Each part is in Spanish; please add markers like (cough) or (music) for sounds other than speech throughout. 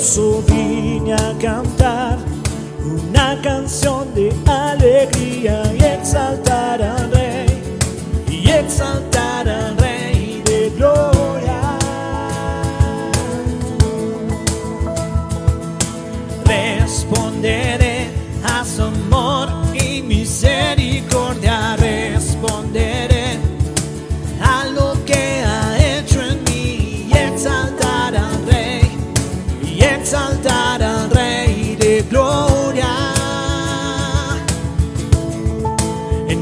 Todopoderoso,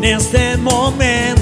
este momento,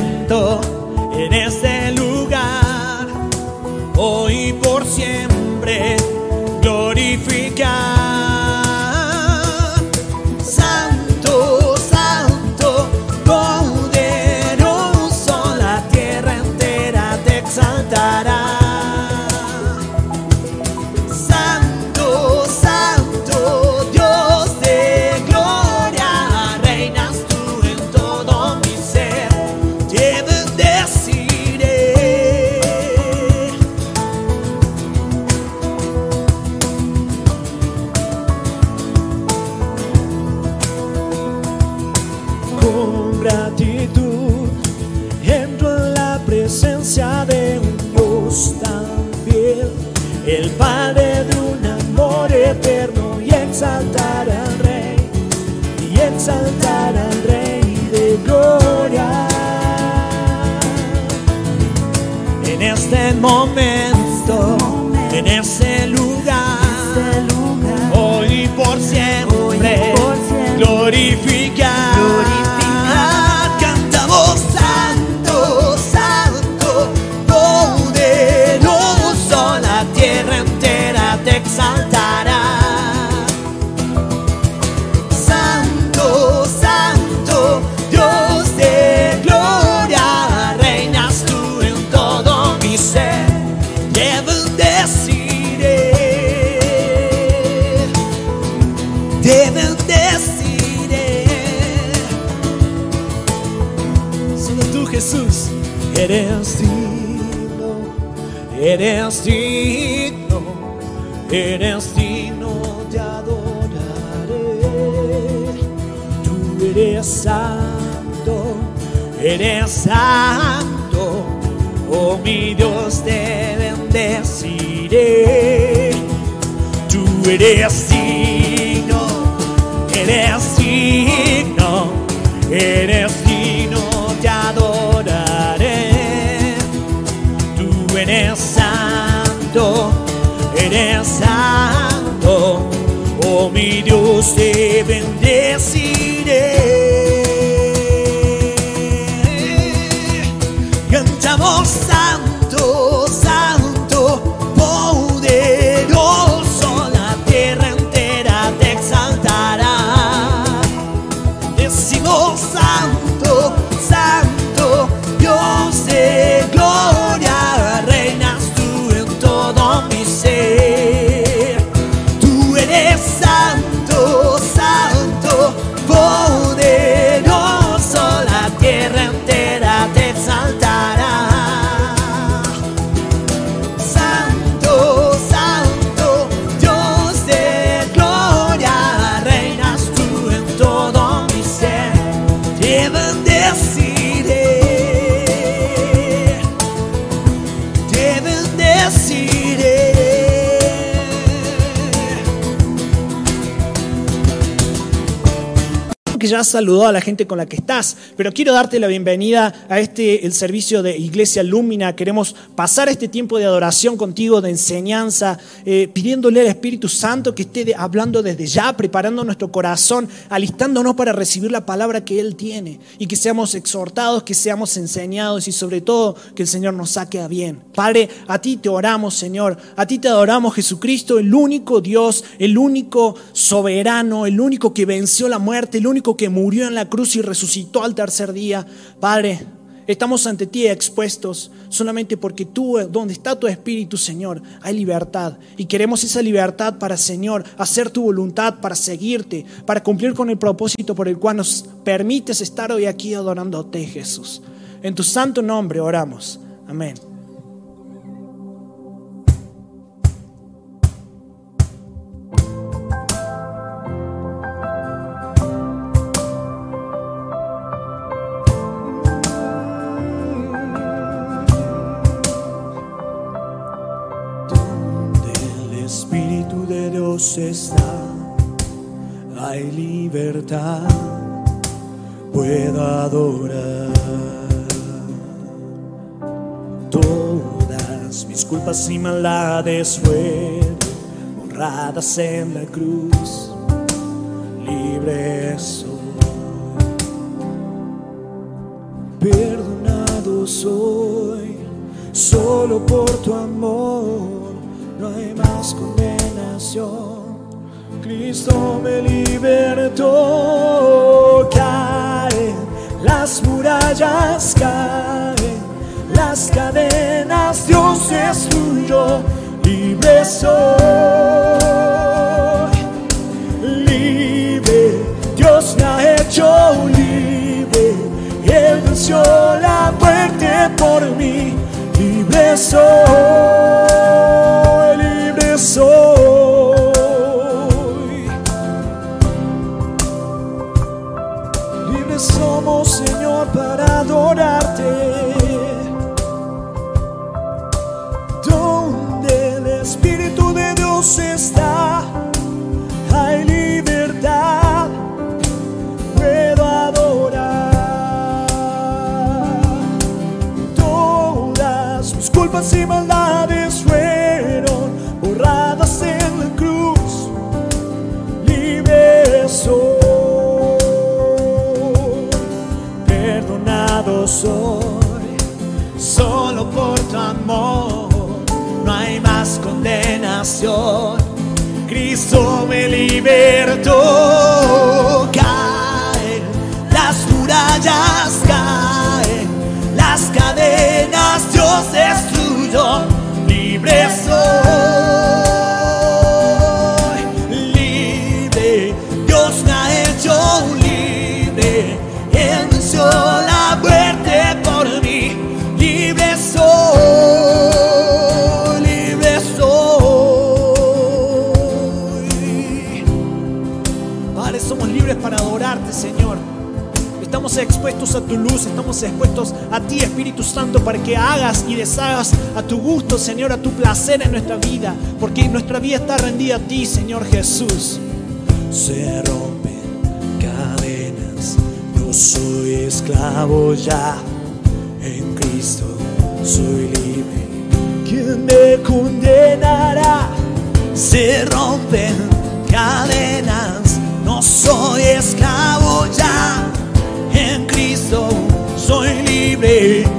este eres digno, eres digno de adoraré. Tú eres santo, eres santo, oh mi Dios te bendeciré. Tú eres digno, eres digno, eres mi Dios te bendeciré. Saludado a la gente con la que estás, pero quiero darte la bienvenida a este el servicio de Iglesia Lumina. Queremos pasar este tiempo de adoración contigo, de enseñanza, eh, pidiéndole al Espíritu Santo que esté hablando desde ya, preparando nuestro corazón, alistándonos para recibir la palabra que Él tiene y que seamos exhortados, que seamos enseñados y sobre todo que el Señor nos saque a bien. Padre, a ti te oramos, Señor, a ti te adoramos, Jesucristo, el único Dios, el único soberano, el único que venció la muerte, el único que murió en la cruz y resucitó al tercer día. Padre, estamos ante ti expuestos solamente porque tú, donde está tu espíritu, Señor, hay libertad. Y queremos esa libertad para, Señor, hacer tu voluntad, para seguirte, para cumplir con el propósito por el cual nos permites estar hoy aquí adorándote, Jesús. En tu santo nombre oramos. Amén. Está, hay libertad, puedo adorar. Todas mis culpas y maldades fueron borradas en la cruz, libre soy. Perdonado soy, solo por tu amor, no hay más condenación. Cristo me libertó, caen las murallas, caen las cadenas, Dios es tuyo, libre soy, libre, Dios me ha hecho libre, Él venció la muerte por mí, libre soy, libre soy. Para adorarte. Cristo me libertó, caen las murallas, caen las cadenas, Dios es Expuestos a tu luz, estamos expuestos a ti, Espíritu Santo, para que hagas y deshagas a tu gusto, Señor, a tu placer en nuestra vida, porque nuestra vida está rendida a ti, Señor Jesús. Se rompen cadenas, no soy esclavo ya, en Cristo soy libre. ¿Quién me condenará? Se rompen cadenas, no soy esclavo ya, en Cristo soy libre.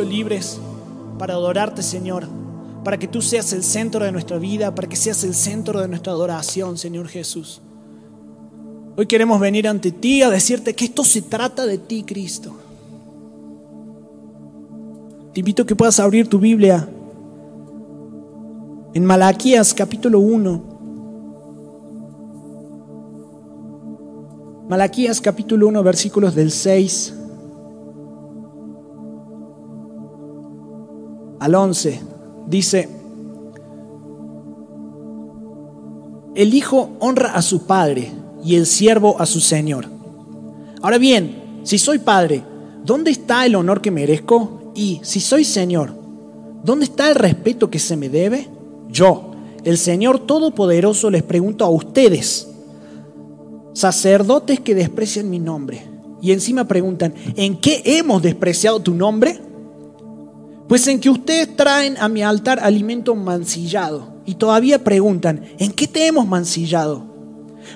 Libres para adorarte, Señor, para que tú seas el centro de nuestra vida, para que seas el centro de nuestra adoración, Señor Jesús. Hoy queremos venir ante ti a decirte que esto se trata de ti, Cristo. Te invito a que puedas abrir tu Biblia en Malaquías capítulo 1. Malaquías capítulo 1 versículos del 6 al 11. Dice, el hijo honra a su padre y el siervo a su señor. Ahora bien, si soy padre, ¿dónde está el honor que merezco? Y si soy Señor, ¿dónde está el respeto que se me debe? Yo, el Señor Todopoderoso, les pregunto a ustedes, sacerdotes que desprecian mi nombre, y encima preguntan, ¿en qué hemos despreciado tu nombre? Pues en que ustedes traen a mi altar alimento mancillado y todavía preguntan, ¿en qué te hemos mancillado?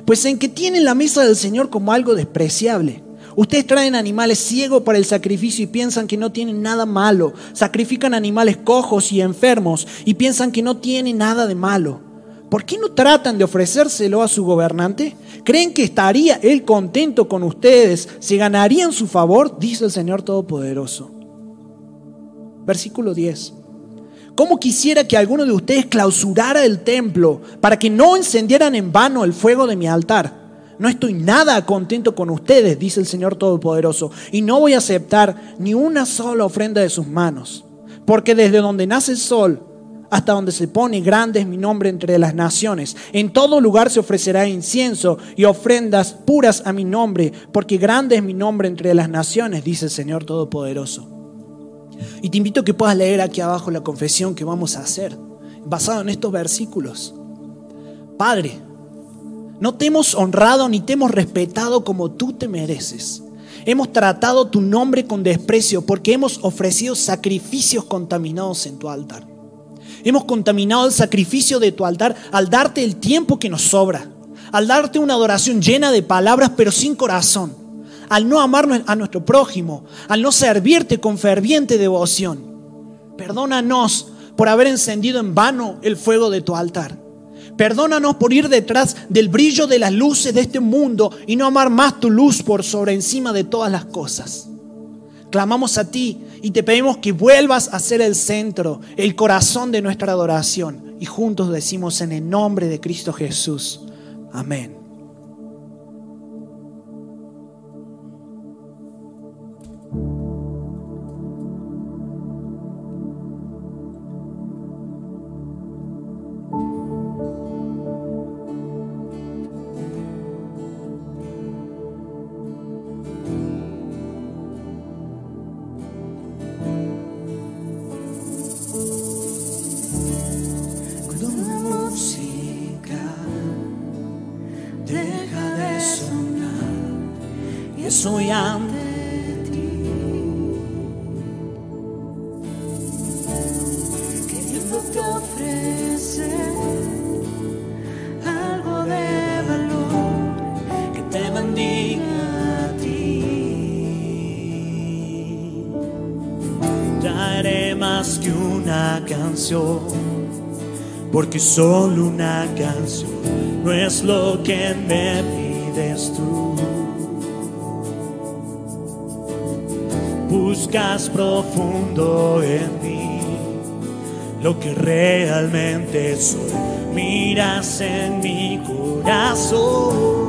Pues en que tienen la mesa del Señor como algo despreciable. Ustedes traen animales ciegos para el sacrificio y piensan que no tienen nada malo. Sacrifican animales cojos y enfermos y piensan que no tienen nada de malo. ¿Por qué no tratan de ofrecérselo a su gobernante? ¿Creen que estaría él contento con ustedes? ¿Se ganarían su favor? Dice el Señor Todopoderoso. Versículo 10. ¿Cómo quisiera que alguno de ustedes clausurara el templo para que no encendieran en vano el fuego de mi altar? No estoy nada contento con ustedes, dice el Señor Todopoderoso, y no voy a aceptar ni una sola ofrenda de sus manos, porque desde donde nace el sol hasta donde se pone grande es mi nombre entre las naciones. En todo lugar se ofrecerá incienso y ofrendas puras a mi nombre, porque grande es mi nombre entre las naciones, dice el Señor Todopoderoso. Y te invito a que puedas leer aquí abajo la confesión que vamos a hacer, basado en estos versículos. Padre, no te hemos honrado ni te hemos respetado como tú te mereces. Hemos tratado tu nombre con desprecio porque hemos ofrecido sacrificios contaminados en tu altar. Hemos contaminado el sacrificio de tu altar al darte el tiempo que nos sobra, al darte una adoración llena de palabras pero sin corazón al no amar a nuestro prójimo, al no servirte con ferviente devoción. Perdónanos por haber encendido en vano el fuego de tu altar. Perdónanos por ir detrás del brillo de las luces de este mundo y no amar más tu luz por sobre encima de todas las cosas. Clamamos a ti y te pedimos que vuelvas a ser el centro, el corazón de nuestra adoración. Y juntos decimos en el nombre de Cristo Jesús. Amén. Porque solo una canción no es lo que me pides tú. Buscas profundo en mí lo que realmente soy, miras en mi corazón.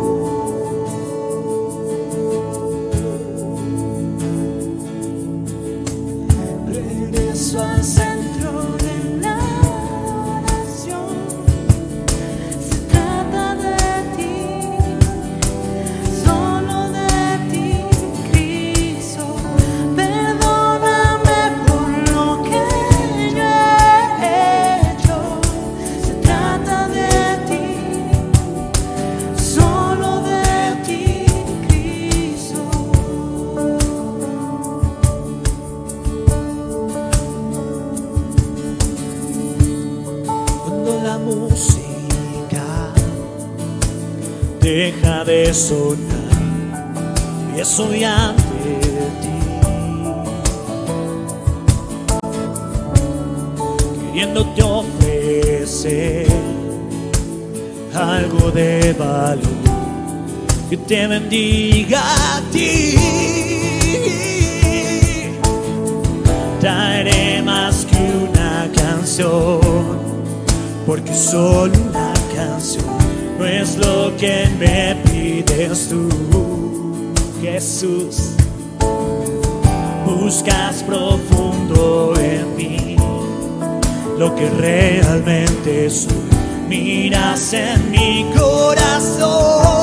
Soy ante ti. Queriéndote ofrecer algo de valor que te bendiga a ti. Traeré más que una canción, porque solo una no es lo que me pides tú. Jesús. Buscas profundo en mí lo que realmente soy. Miras en mi corazón.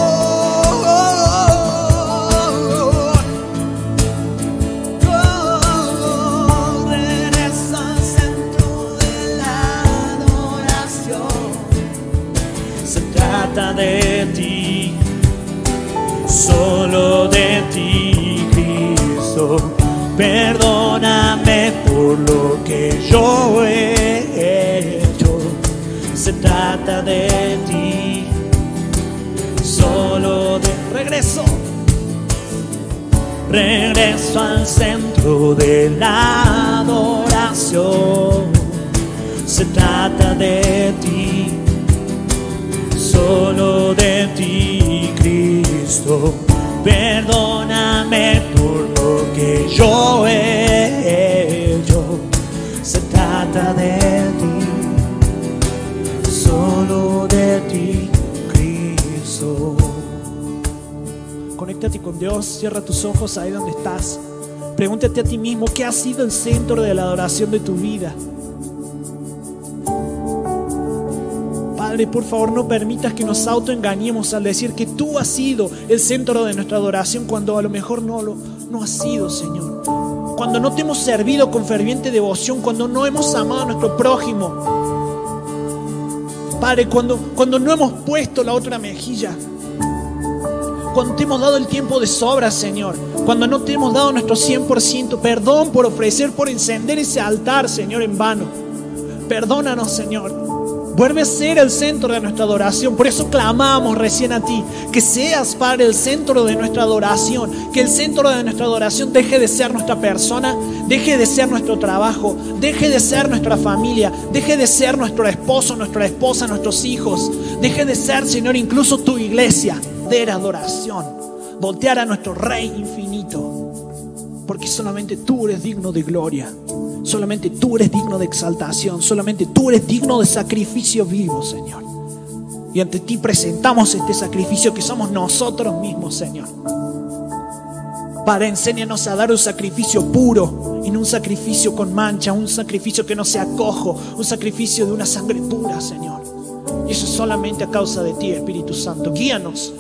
Cristo. Perdóname por lo que yo he hecho. Se trata de ti, solo de regreso. Regreso al centro de la adoración. Se trata de ti, solo de ti, Cristo. Perdóname por lo que yo he hecho. Se trata de ti, solo de ti, Cristo. Conéctate con Dios, cierra tus ojos ahí donde estás. Pregúntate a ti mismo qué ha sido el centro de la adoración de tu vida. Padre, por favor no permitas que nos autoengañemos al decir que tú has sido el centro de nuestra adoración cuando a lo mejor no lo no has sido, Señor. Cuando no te hemos servido con ferviente devoción, cuando no hemos amado a nuestro prójimo. Padre, cuando, cuando no hemos puesto la otra mejilla. Cuando te hemos dado el tiempo de sobra, Señor. Cuando no te hemos dado nuestro 100%. Perdón por ofrecer, por encender ese altar, Señor, en vano. Perdónanos, Señor. Vuelve a ser el centro de nuestra adoración. Por eso clamamos recién a ti. Que seas, Padre, el centro de nuestra adoración. Que el centro de nuestra adoración deje de ser nuestra persona, deje de ser nuestro trabajo, deje de ser nuestra familia, deje de ser nuestro esposo, nuestra esposa, nuestros hijos. Deje de ser, Señor, incluso tu iglesia de adoración. Voltear a nuestro Rey infinito. Porque solamente tú eres digno de gloria. Solamente tú eres digno de exaltación. Solamente tú eres digno de sacrificio vivo, Señor. Y ante ti presentamos este sacrificio que somos nosotros mismos, Señor. Para enséñanos a dar un sacrificio puro y no un sacrificio con mancha, un sacrificio que no sea cojo, un sacrificio de una sangre pura, Señor. Y eso es solamente a causa de ti, Espíritu Santo. Guíanos.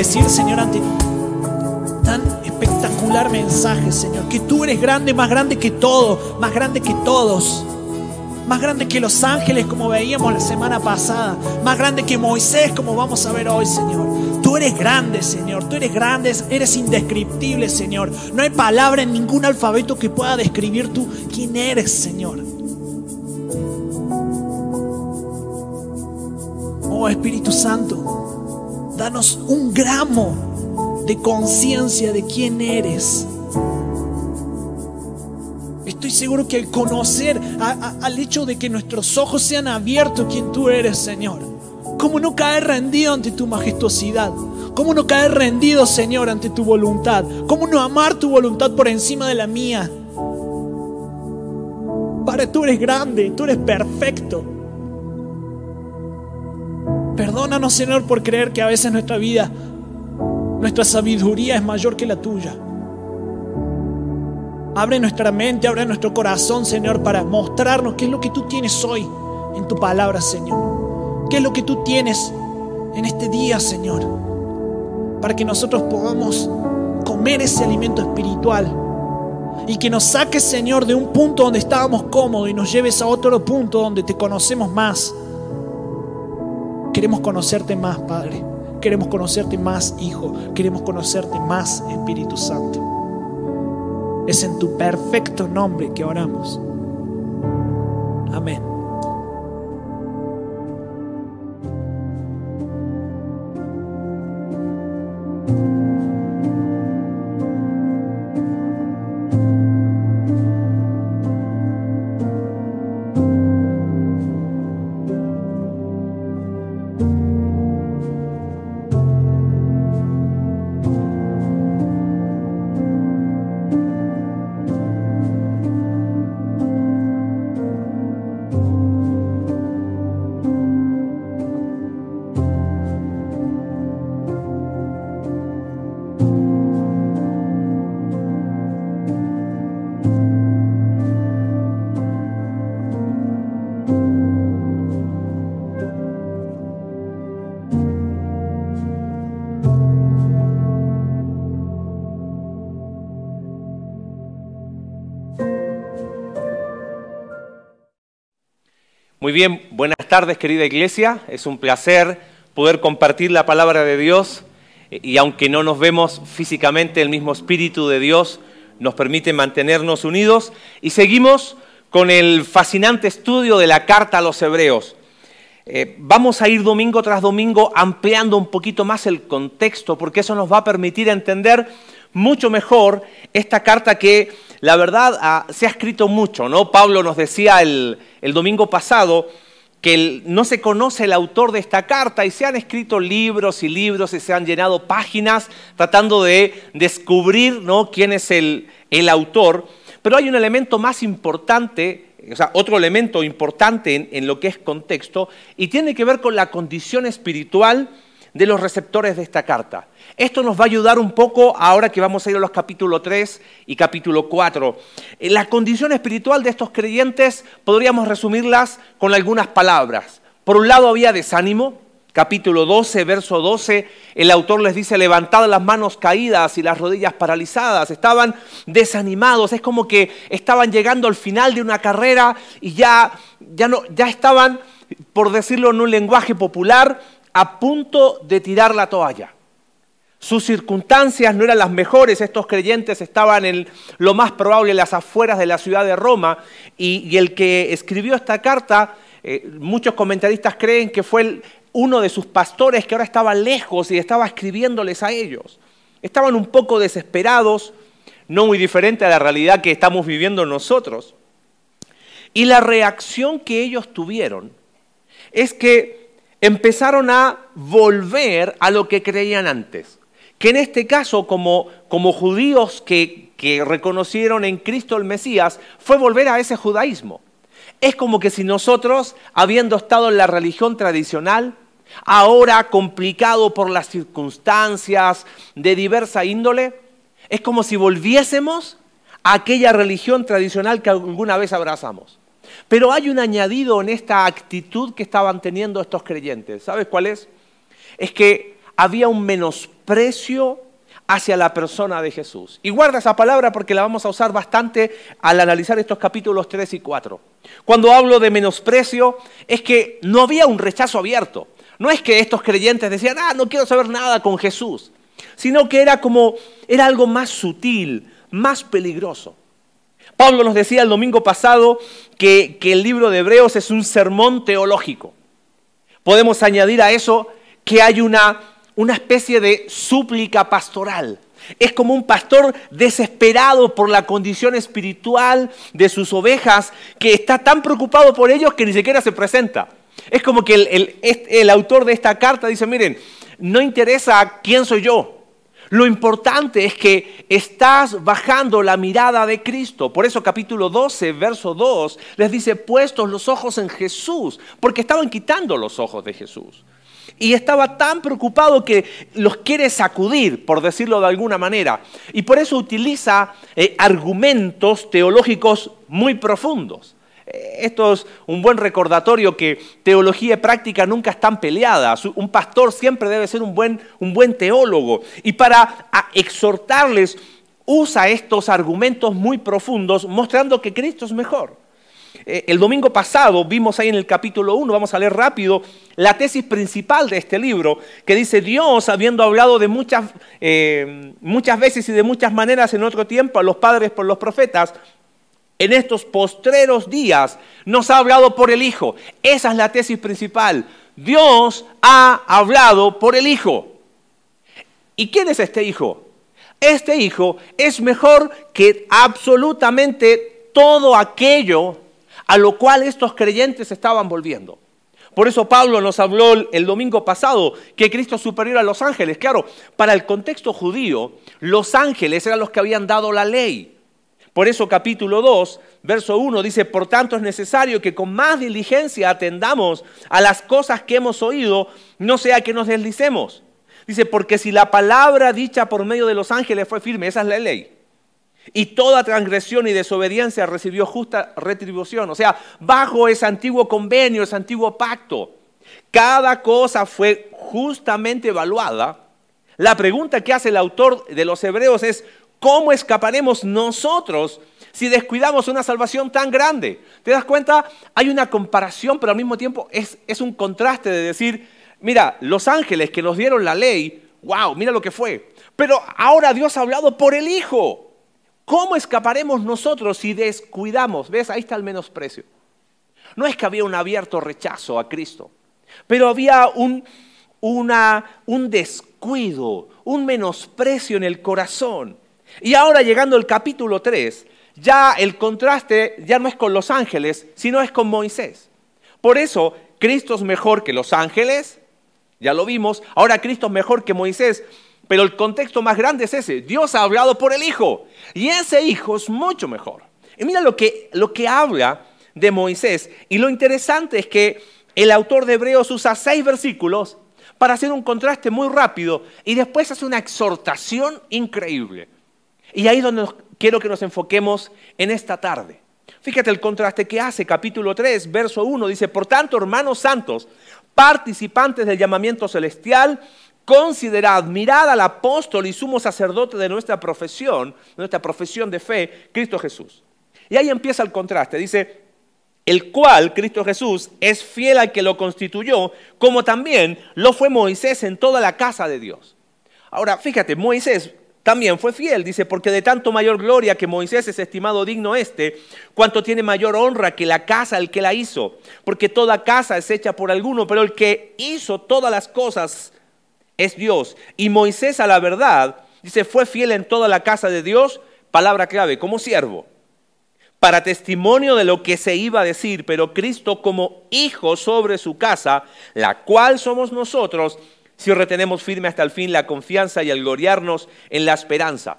Decir, Señor, ante tan espectacular mensaje, Señor? Que tú eres grande, más grande que todo, más grande que todos. Más grande que los ángeles, como veíamos la semana pasada. Más grande que Moisés, como vamos a ver hoy, Señor. Tú eres grande, Señor. Tú eres grande, eres indescriptible, Señor. No hay palabra en ningún alfabeto que pueda describir tú quién eres, Señor. Oh Espíritu Santo, danos un gramo de conciencia de quién eres. Estoy seguro que al conocer, al hecho de que nuestros ojos sean abiertos quien tú eres, Señor, ¿cómo no caer rendido ante tu majestuosidad? ¿Cómo no caer rendido, Señor, ante tu voluntad? ¿Cómo no amar tu voluntad por encima de la mía? Padre, tú eres grande, tú eres perfecto. Perdónanos, Señor, por creer que a veces nuestra vida, nuestra sabiduría es mayor que la tuya. Abre nuestra mente, abre nuestro corazón, Señor, para mostrarnos qué es lo que tú tienes hoy en tu palabra, Señor. ¿Qué es lo que tú tienes en este día, Señor? Para que nosotros podamos comer ese alimento espiritual y que nos saques, Señor, de un punto donde estábamos cómodos y nos lleves a otro punto donde te conocemos más. Queremos conocerte más, Padre. Queremos conocerte más, Hijo. Queremos conocerte más, Espíritu Santo. Es en tu perfecto nombre que oramos. Amén. Bien, buenas tardes querida iglesia. Es un placer poder compartir la palabra de Dios eh, y aunque no nos vemos físicamente, el mismo Espíritu de Dios nos permite mantenernos unidos y seguimos con el fascinante estudio de la carta a los hebreos. Eh, vamos a ir domingo tras domingo ampliando un poquito más el contexto porque eso nos va a permitir entender mucho mejor esta carta que la verdad ah, se ha escrito mucho, ¿no? Pablo nos decía el, el domingo pasado que no se conoce el autor de esta carta y se han escrito libros y libros y se han llenado páginas tratando de descubrir ¿no? quién es el, el autor. Pero hay un elemento más importante, o sea, otro elemento importante en, en lo que es contexto y tiene que ver con la condición espiritual de los receptores de esta carta. Esto nos va a ayudar un poco ahora que vamos a ir a los capítulo 3 y capítulo 4. Eh, La condición espiritual de estos creyentes podríamos resumirlas con algunas palabras. Por un lado había desánimo, capítulo 12, verso 12, el autor les dice, levantad las manos caídas y las rodillas paralizadas. Estaban desanimados, es como que estaban llegando al final de una carrera y ya, ya, no, ya estaban, por decirlo en un lenguaje popular, a punto de tirar la toalla. Sus circunstancias no eran las mejores, estos creyentes estaban en lo más probable en las afueras de la ciudad de Roma y, el que escribió esta carta, eh, muchos comentaristas creen que fue uno de sus pastores que ahora estaba lejos y estaba escribiéndoles a ellos. Estaban un poco desesperados, no muy diferente a la realidad que estamos viviendo nosotros. Y la reacción que ellos tuvieron es que empezaron a volver a lo que creían antes que en este caso, como, judíos que reconocieron en Cristo el Mesías, fue volver a ese judaísmo. Es como que si nosotros, habiendo estado en la religión tradicional, ahora complicado por las circunstancias de diversa índole, es como si volviésemos a aquella religión tradicional que alguna vez abrazamos. Pero hay un añadido en esta actitud que estaban teniendo estos creyentes. ¿Sabes cuál es? Es que había un menosprecio hacia la persona de Jesús. Y guarda esa palabra porque la vamos a usar bastante al analizar estos capítulos 3 y 4. Cuando hablo de menosprecio es que no había un rechazo abierto. No es que estos creyentes decían, ah, no quiero saber nada con Jesús, sino que era como, era algo más sutil, más peligroso. Pablo nos decía el domingo pasado que, que el libro de Hebreos es un sermón teológico. Podemos añadir a eso que hay una una especie de súplica pastoral. Es como un pastor desesperado por la condición espiritual de sus ovejas que está tan preocupado por ellos que ni siquiera se presenta. Es como que el, el, autor de esta carta dice, miren, no interesa quién soy yo. Lo importante es que estás bajando la mirada de Cristo. Por eso capítulo 12, verso 2, les dice, puestos los ojos en Jesús, porque estaban quitando los ojos de Jesús y estaba tan preocupado que los quiere sacudir, por decirlo de alguna manera. Y por eso utiliza eh, argumentos teológicos muy profundos. Eh, esto es un buen recordatorio que teología y práctica nunca están peleadas. Un pastor siempre debe ser un buen, un buen teólogo. Y para exhortarles usa estos argumentos muy profundos mostrando que Cristo es mejor. Eh, el domingo pasado vimos ahí en el capítulo 1, vamos a leer rápido, la tesis principal de este libro, que dice Dios, habiendo hablado de muchas, eh, muchas veces y de muchas maneras en otro tiempo a los padres por los profetas, en estos postreros días nos ha hablado por el Hijo. Esa es la tesis principal. Dios ha hablado por el Hijo. ¿Y quién es este Hijo? Este Hijo es mejor que absolutamente todo aquello a lo cual estos creyentes estaban volviendo. Por eso Pablo nos habló el domingo pasado que Cristo es superior a los ángeles. Claro, para el contexto judío, los ángeles eran los que habían dado la ley. Por eso capítulo 2, verso 1 dice, por tanto es necesario que con más diligencia atendamos a las cosas que hemos oído, no sea que nos deslicemos. Dice, porque si la palabra dicha por medio de los ángeles fue firme, esa es la ley. Y toda transgresión y desobediencia recibió justa retribución. O sea, bajo ese antiguo convenio, ese antiguo pacto, cada cosa fue justamente evaluada. La pregunta que hace el autor de los Hebreos es, ¿cómo escaparemos nosotros si descuidamos una salvación tan grande? ¿Te das cuenta? Hay una comparación, pero al mismo tiempo es, es un contraste de decir, mira, los ángeles que nos dieron la ley, wow, mira lo que fue. Pero ahora Dios ha hablado por el Hijo. ¿Cómo escaparemos nosotros si descuidamos? ¿Ves? Ahí está el menosprecio. No es que había un abierto rechazo a Cristo, pero había un, un descuido, un menosprecio en el corazón. Y ahora llegando al capítulo 3, ya el contraste ya no es con los ángeles, sino es con Moisés. Por eso, Cristo es mejor que los ángeles, ya lo vimos, ahora Cristo es mejor que Moisés, pero el contexto más grande es ese. Dios ha hablado por el Hijo. Y ese Hijo es mucho mejor. Y mira lo que, lo que habla de Moisés. Y lo interesante es que el autor de Hebreos usa seis versículos para hacer un contraste muy rápido y después hace una exhortación increíble. Y ahí es donde quiero que nos enfoquemos en esta tarde. Fíjate el contraste que hace, capítulo 3, verso 1, dice, por tanto, hermanos santos, participantes del llamamiento celestial, considerad, mirad al apóstol y sumo sacerdote de nuestra profesión, nuestra profesión de fe, Cristo Jesús. Y ahí empieza el contraste. Dice, el cual, Cristo Jesús, es fiel al que lo constituyó, como también lo fue Moisés en toda la casa de Dios. Ahora, fíjate, Moisés también fue fiel, dice, porque de tanto mayor gloria que Moisés es estimado digno este, cuanto tiene mayor honra que la casa el que la hizo, porque toda casa es hecha por alguno, pero el que hizo todas las cosas es Dios. Y Moisés a la verdad, dice, fue fiel en toda la casa de Dios, palabra clave, como siervo, para testimonio de lo que se iba a decir, pero Cristo como hijo sobre su casa, la cual somos nosotros, si retenemos firme hasta el fin la confianza y el gloriarnos en la esperanza.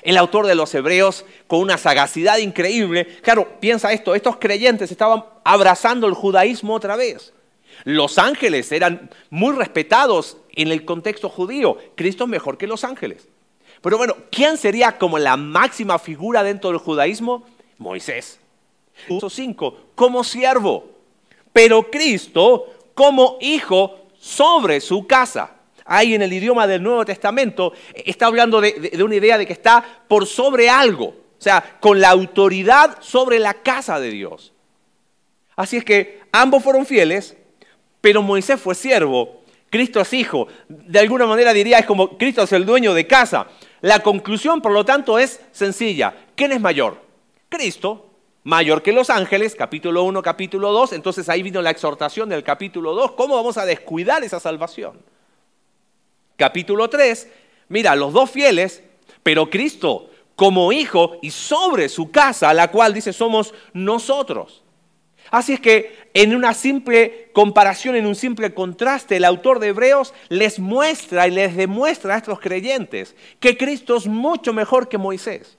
El autor de los Hebreos, con una sagacidad increíble, claro, piensa esto, estos creyentes estaban abrazando el judaísmo otra vez. Los ángeles eran muy respetados en el contexto judío. Cristo es mejor que los ángeles. Pero bueno, ¿quién sería como la máxima figura dentro del judaísmo? Moisés. Verso 5, como siervo. Pero Cristo como hijo sobre su casa. Ahí en el idioma del Nuevo Testamento está hablando de, de, una idea de que está por sobre algo, o sea, con la autoridad sobre la casa de Dios. Así es que ambos fueron fieles, pero Moisés fue siervo, Cristo es hijo. De alguna manera diría, es como Cristo es el dueño de casa. La conclusión, por lo tanto, es sencilla. ¿Quién es mayor? Cristo, mayor que los ángeles, capítulo 1, capítulo 2. Entonces ahí vino la exhortación del capítulo 2. ¿Cómo vamos a descuidar esa salvación? Capítulo 3, mira, los dos fieles, pero Cristo como hijo y sobre su casa, la cual dice somos nosotros. Así es que en una simple comparación, en un simple contraste, el autor de Hebreos les muestra y les demuestra a estos creyentes que Cristo es mucho mejor que Moisés.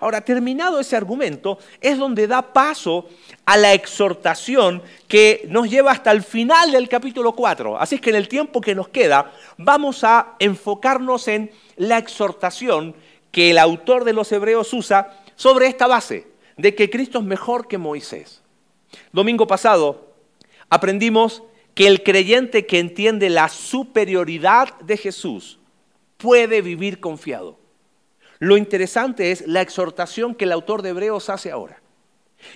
Ahora, terminado ese argumento, es donde da paso a la exhortación que nos lleva hasta el final del capítulo 4. Así es que en el tiempo que nos queda, vamos a enfocarnos en la exhortación que el autor de los Hebreos usa sobre esta base, de que Cristo es mejor que Moisés. Domingo pasado aprendimos que el creyente que entiende la superioridad de Jesús puede vivir confiado. Lo interesante es la exhortación que el autor de Hebreos hace ahora.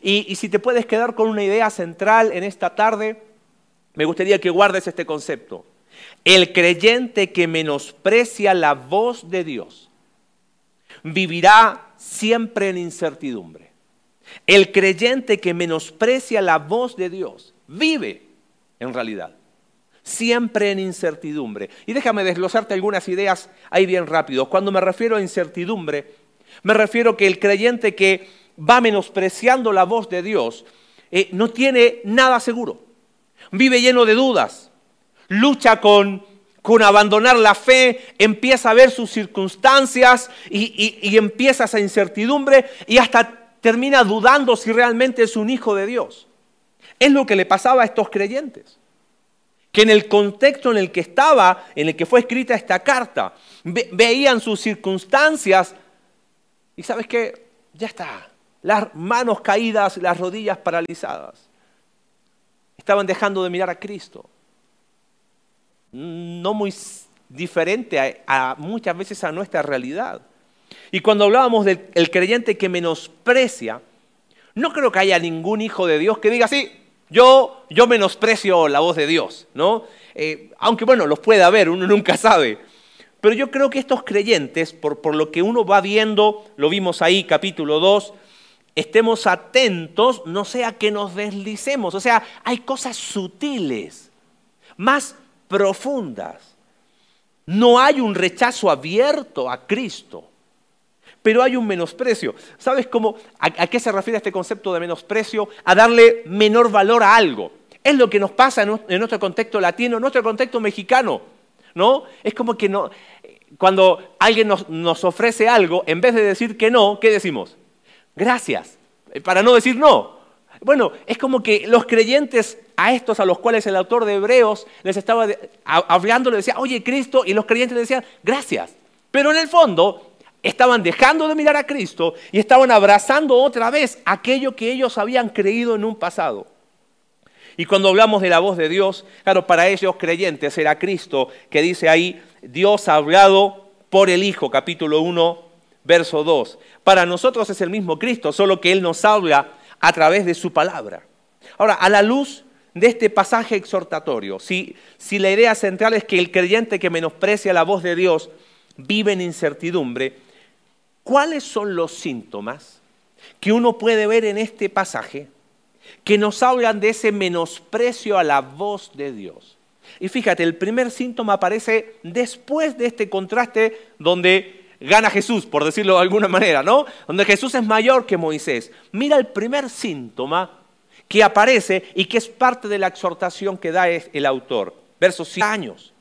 Y, y, si te puedes quedar con una idea central en esta tarde, me gustaría que guardes este concepto. El creyente que menosprecia la voz de Dios vivirá siempre en incertidumbre. El creyente que menosprecia la voz de Dios vive en realidad siempre en incertidumbre. Y déjame desglosarte algunas ideas ahí bien rápido. Cuando me refiero a incertidumbre, me refiero que el creyente que va menospreciando la voz de Dios eh, no tiene nada seguro. Vive lleno de dudas, lucha con, con abandonar la fe, empieza a ver sus circunstancias y, y, y empieza esa incertidumbre y hasta termina dudando si realmente es un hijo de Dios. Es lo que le pasaba a estos creyentes que en el contexto en el que estaba, en el que fue escrita esta carta, ve, veían sus circunstancias y sabes qué, ya está, las manos caídas, las rodillas paralizadas. Estaban dejando de mirar a Cristo. No muy diferente a muchas veces a nuestra realidad. Y cuando hablábamos del creyente que menosprecia, no creo que haya ningún hijo de Dios que diga así, yo, yo menosprecio la voz de Dios, ¿no? Eh, aunque bueno, los puede haber, uno (laughs) nunca sabe. Pero yo creo que estos creyentes, por, por lo que uno va viendo, lo vimos ahí, capítulo 2, estemos atentos, no sea que nos deslicemos. O sea, hay cosas sutiles, más profundas. No hay un rechazo abierto a Cristo pero hay un menosprecio. ¿Sabes cómo, a, qué se refiere este concepto de menosprecio? A darle menor valor a algo. Es lo que nos pasa en, nuestro contexto latino, en nuestro contexto mexicano. ¿no? Es como que no, cuando alguien nos, nos ofrece algo, en vez de decir que no, ¿qué decimos? Gracias, para no decir no. Bueno, es como que los creyentes a estos a los cuales el autor de Hebreos les estaba hablando, le decía, oye Cristo, y los creyentes le decían, gracias. Pero en el fondo estaban dejando de mirar a Cristo y estaban abrazando otra vez aquello que ellos habían creído en un pasado. Y cuando hablamos de la voz de Dios, claro, para ellos creyentes era Cristo, que dice ahí, Dios ha hablado por el Hijo, capítulo 1, verso 2. Para nosotros es el mismo Cristo, solo que Él nos habla a través de su palabra. Ahora, a la luz de este pasaje exhortatorio, si, si la idea central es que el creyente que menosprecia la voz de Dios vive en incertidumbre, ¿cuáles son los síntomas que uno puede ver en este pasaje que nos hablan de ese menosprecio a la voz de Dios? Y fíjate, el primer síntoma aparece después de este contraste donde gana Jesús, por decirlo de alguna manera, ¿no? Donde Jesús es mayor que Moisés. Mira el primer síntoma que aparece y que es parte de la exhortación que da el autor. Versos 5 años.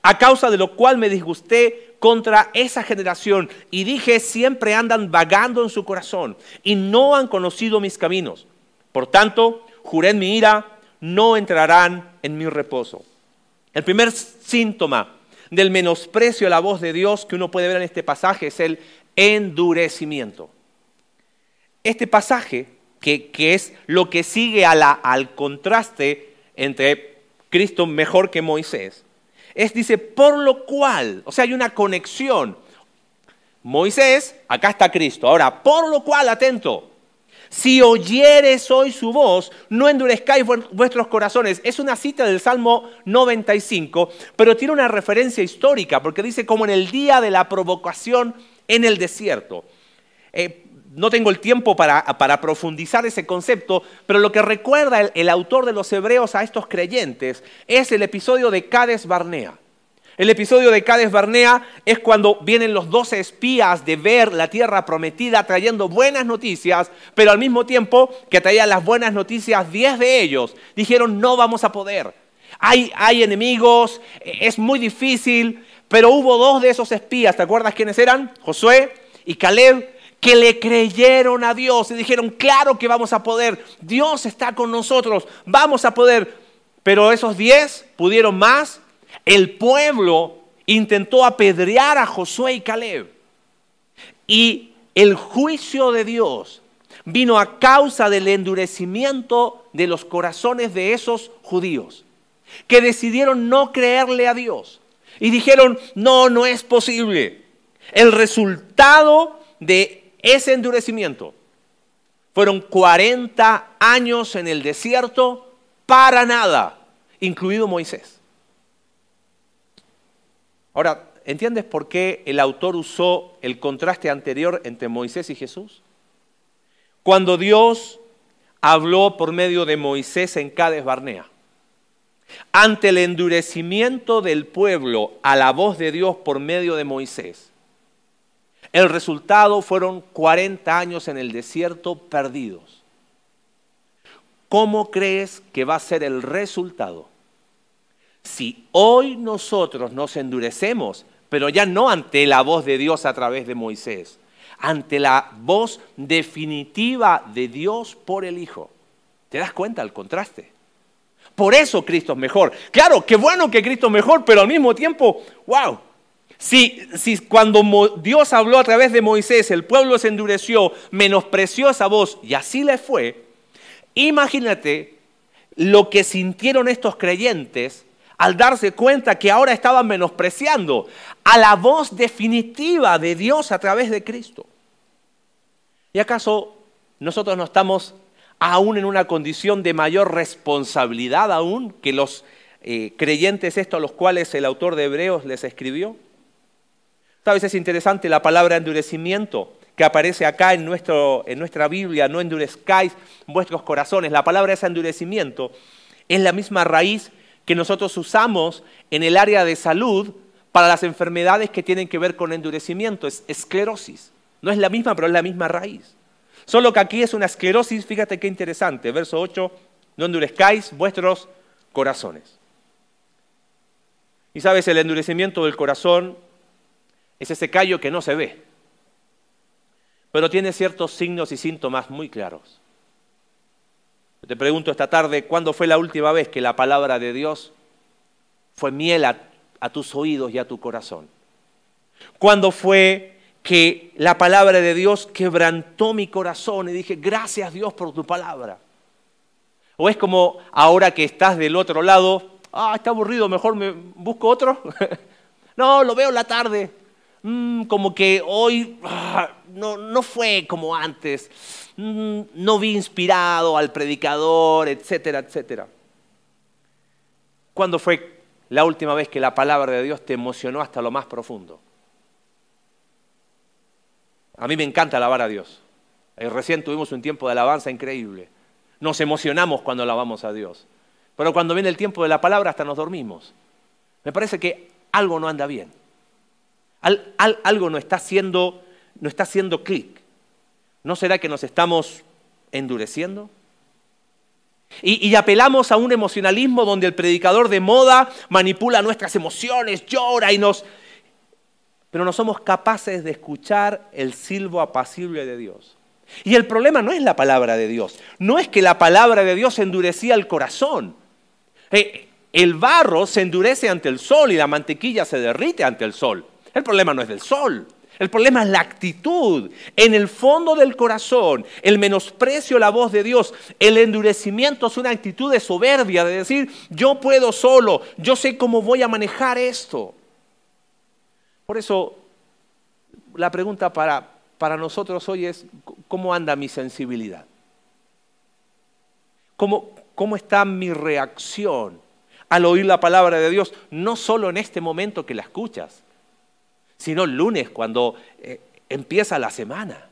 A causa de lo cual me disgusté contra esa generación y dije, siempre andan vagando en su corazón y no han conocido mis caminos. Por tanto, juré en mi ira, no entrarán en mi reposo. El primer síntoma del menosprecio a la voz de Dios que uno puede ver en este pasaje es el endurecimiento. Este pasaje, que, es lo que sigue al contraste entre Cristo mejor que Moisés, es, dice, por lo cual, o sea, hay una conexión. Moisés, acá está Cristo. Ahora, por lo cual, atento, si oyeres hoy su voz, no endurezcáis vuestros corazones. Es una cita del Salmo 95, pero tiene una referencia histórica, porque dice como en el día de la provocación en el desierto. Eh, no tengo el tiempo para, profundizar ese concepto, pero lo que recuerda el, autor de los Hebreos a estos creyentes es el episodio de Cades Barnea. El episodio de Cades Barnea es cuando vienen los doce espías de ver la tierra prometida trayendo buenas noticias, pero al mismo tiempo que traían las buenas noticias, diez de ellos dijeron no vamos a poder. Hay, hay enemigos, es muy difícil, pero hubo dos de esos espías, ¿te acuerdas quiénes eran? Josué y Caleb, que le creyeron a Dios y dijeron, claro que vamos a poder, Dios está con nosotros, vamos a poder. Pero esos diez pudieron más el pueblo intentó apedrear a Josué y Caleb. Y el juicio de Dios vino a causa del endurecimiento de los corazones de esos judíos, que decidieron no creerle a Dios. Y dijeron, no, no es posible. El resultado de ese endurecimiento fueron 40 años en el desierto para nada, incluido Moisés. Ahora, ¿entiendes por qué el autor usó el contraste anterior entre Moisés y Jesús? Cuando Dios habló por medio de Moisés en Cades Barnea, ante el endurecimiento del pueblo a la voz de Dios por medio de Moisés, el resultado fueron 40 años en el desierto perdidos. ¿Cómo crees que va a ser el resultado si hoy nosotros nos endurecemos, pero ya no ante la voz de Dios a través de Moisés, ante la voz definitiva de Dios por el Hijo. ¿Te das cuenta el contraste? Por eso Cristo es mejor. Claro, qué bueno que Cristo es mejor, pero al mismo tiempo, wow. Si, si cuando Dios habló a través de Moisés, el pueblo se endureció, menospreció esa voz y así le fue, imagínate lo que sintieron estos creyentes al darse cuenta que ahora estaban menospreciando a la voz definitiva de Dios a través de Cristo. ¿Y acaso nosotros no estamos aún en una condición de mayor responsabilidad aún que los eh, creyentes estos a los cuales el autor de Hebreos les escribió? Sabes, es interesante la palabra endurecimiento que aparece acá en, nuestro, en nuestra Biblia, no endurezcáis vuestros corazones. La palabra ese endurecimiento es la misma raíz que nosotros usamos en el área de salud para las enfermedades que tienen que ver con endurecimiento, es esclerosis. No es la misma, pero es la misma raíz. Solo que aquí es una esclerosis, fíjate qué interesante, verso 8, no endurezcáis vuestros corazones. Y sabes, el endurecimiento del corazón es ese callo que no se ve, pero tiene ciertos signos y síntomas muy claros. Te pregunto esta tarde, ¿cuándo fue la última vez que la palabra de Dios fue miel a, tus oídos y a tu corazón? ¿Cuándo fue que la palabra de Dios quebrantó mi corazón y dije, gracias Dios por tu palabra? O es como ahora que estás del otro lado, ah, está aburrido, mejor me busco otro. (laughs) no, lo veo en la tarde. Mm, como que hoy ah, no, no, fue como antes. Mm, no vi inspirado al predicador, etcétera, etcétera. ¿Cuándo fue la última vez que la palabra de Dios te emocionó hasta lo más profundo? A mí me encanta alabar a Dios. Eh, recién tuvimos un tiempo de alabanza increíble. Nos emocionamos cuando alabamos a Dios. Pero cuando viene el tiempo de la palabra hasta nos dormimos. Me parece que algo no anda bien. Algo no está haciendo, no haciendo clic. ¿No será que nos estamos endureciendo? Y, y, apelamos a un emocionalismo donde el predicador de moda manipula nuestras emociones, llora y nos... Pero no somos capaces de escuchar el silbo apacible de Dios. Y el problema no es la palabra de Dios, no es que la palabra de Dios endurecía el corazón. Eh, el barro se endurece ante el sol y la mantequilla se derrite ante el sol. El problema no es del sol, el problema es la actitud. En el fondo del corazón, el menosprecio a la voz de Dios, el endurecimiento es una actitud de soberbia, de decir, yo puedo solo, yo sé cómo voy a manejar esto. Por eso, la pregunta para para nosotros hoy es cómo anda mi sensibilidad. ¿Cómo, ¿Cómo está mi reacción al oír la palabra de Dios? No solo en este momento que la escuchas, sino el lunes cuando eh, empieza la semana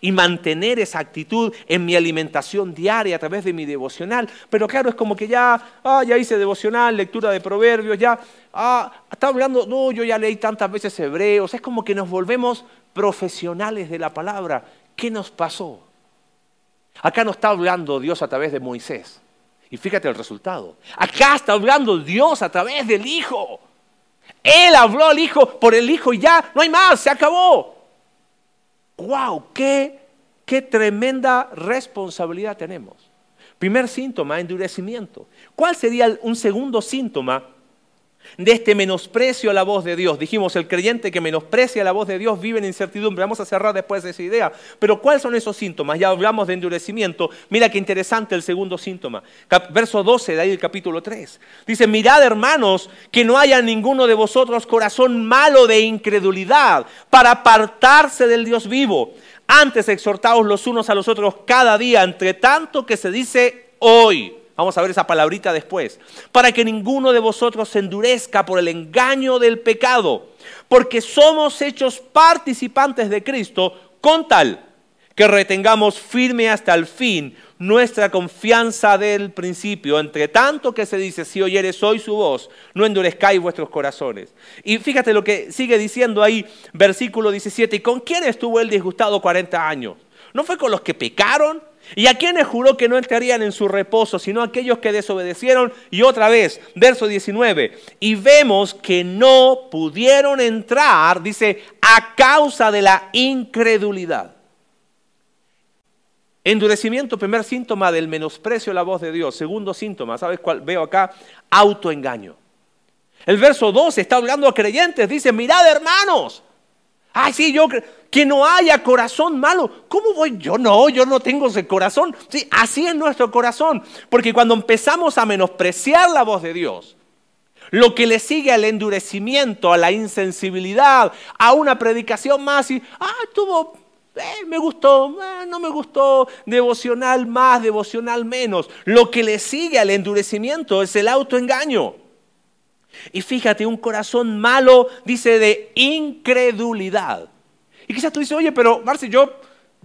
y mantener esa actitud en mi alimentación diaria a través de mi devocional. Pero claro, es como que ya, ah, ya hice devocional, lectura de proverbios, ya, ah, está hablando, no, yo ya leí tantas veces hebreos, es como que nos volvemos profesionales de la palabra. ¿Qué nos pasó? Acá no está hablando Dios a través de Moisés. Y fíjate el resultado. Acá está hablando Dios a través del Hijo. Él habló al Hijo por el Hijo y ya, no hay más, se acabó. ¡Wow! ¡Qué, tremenda responsabilidad tenemos! Primer síntoma, endurecimiento. ¿Cuál sería un segundo síntoma de este menosprecio a la voz de Dios? Dijimos, el creyente que menosprecia la voz de Dios vive en incertidumbre. Vamos a cerrar después de esa idea. Pero ¿cuáles son esos síntomas? Ya hablamos de endurecimiento. Mira qué interesante el segundo síntoma. verso 12 de ahí del capítulo 3. Dice, mirad hermanos, que no haya ninguno de vosotros corazón malo de incredulidad para apartarse del Dios vivo. Antes exhortaos los unos a los otros cada día, entre tanto que se dice hoy Vamos a ver esa palabrita después. Para que ninguno de vosotros se endurezca por el engaño del pecado, porque somos hechos participantes de Cristo con tal que retengamos firme hasta el fin nuestra confianza del principio. Entre tanto que se dice, si oyeres hoy su voz, no endurezcáis vuestros corazones. Y fíjate lo que sigue diciendo ahí, versículo 17, ¿y con quién estuvo él disgustado 40 años? ¿No fue con los que pecaron? ¿Y a quienes juró que no entrarían en su reposo, sino aquellos que desobedecieron? Y otra vez, verso 19, y vemos que no pudieron entrar, dice, a causa de la incredulidad. Endurecimiento, primer síntoma del menosprecio a la voz de Dios. Segundo síntoma, ¿sabes cuál veo acá? Autoengaño. El verso 12 está hablando a creyentes, dice, mirad hermanos, Ay, sí, yo, que no haya corazón malo. ¿Cómo voy? Yo no, yo no tengo ese corazón. Sí, así es nuestro corazón. Porque cuando empezamos a menospreciar la voz de Dios, lo que le sigue al endurecimiento, a la insensibilidad, a una predicación más y, ah, tuvo, eh, me gustó, eh, no me gustó, devocional más, devocional menos. Lo que le sigue al endurecimiento es el autoengaño. Y fíjate, un corazón malo dice de incredulidad. Y quizás tú dices, oye, pero Marce, yo,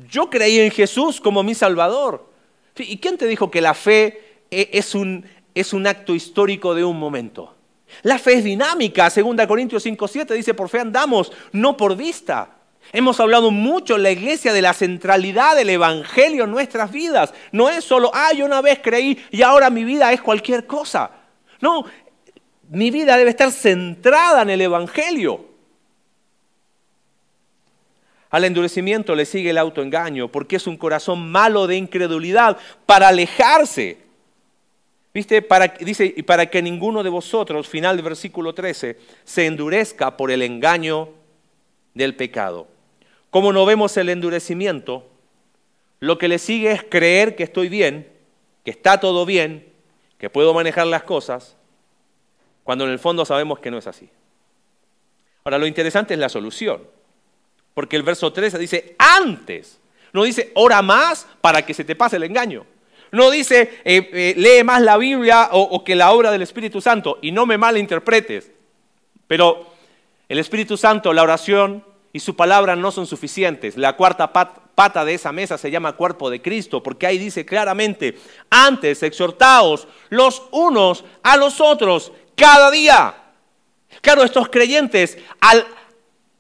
yo creí en Jesús como mi Salvador. ¿Y quién te dijo que la fe e, es un, es un acto histórico de un momento? La fe es dinámica. 2 Corintios 5.7 dice, por fe andamos, no por vista. Hemos hablado mucho en la iglesia de la centralidad del Evangelio en nuestras vidas. No es solo, ah, yo una vez creí y ahora mi vida es cualquier cosa. No, mi vida debe estar centrada en el Evangelio. Al endurecimiento le sigue el autoengaño, porque es un corazón malo de incredulidad para alejarse. ¿Viste? Para, dice, y para que ninguno de vosotros, final del versículo 13, se endurezca por el engaño del pecado. Como no vemos el endurecimiento, lo que le sigue es creer que estoy bien que está todo bien, que puedo manejar las cosas, cuando en el fondo sabemos que no es así. Ahora, lo interesante es la solución, porque el verso 13 dice, antes, no dice, ora más para que se te pase el engaño. No dice, eh, eh, lee más la Biblia o, que la obra del Espíritu Santo, y no me malinterpretes. Pero el Espíritu Santo, la oración y su palabra no son suficientes. La cuarta pat- pata de esa mesa se llama cuerpo de Cristo, porque ahí dice claramente, antes exhortaos los unos a los otros cada día. Claro, estos creyentes, al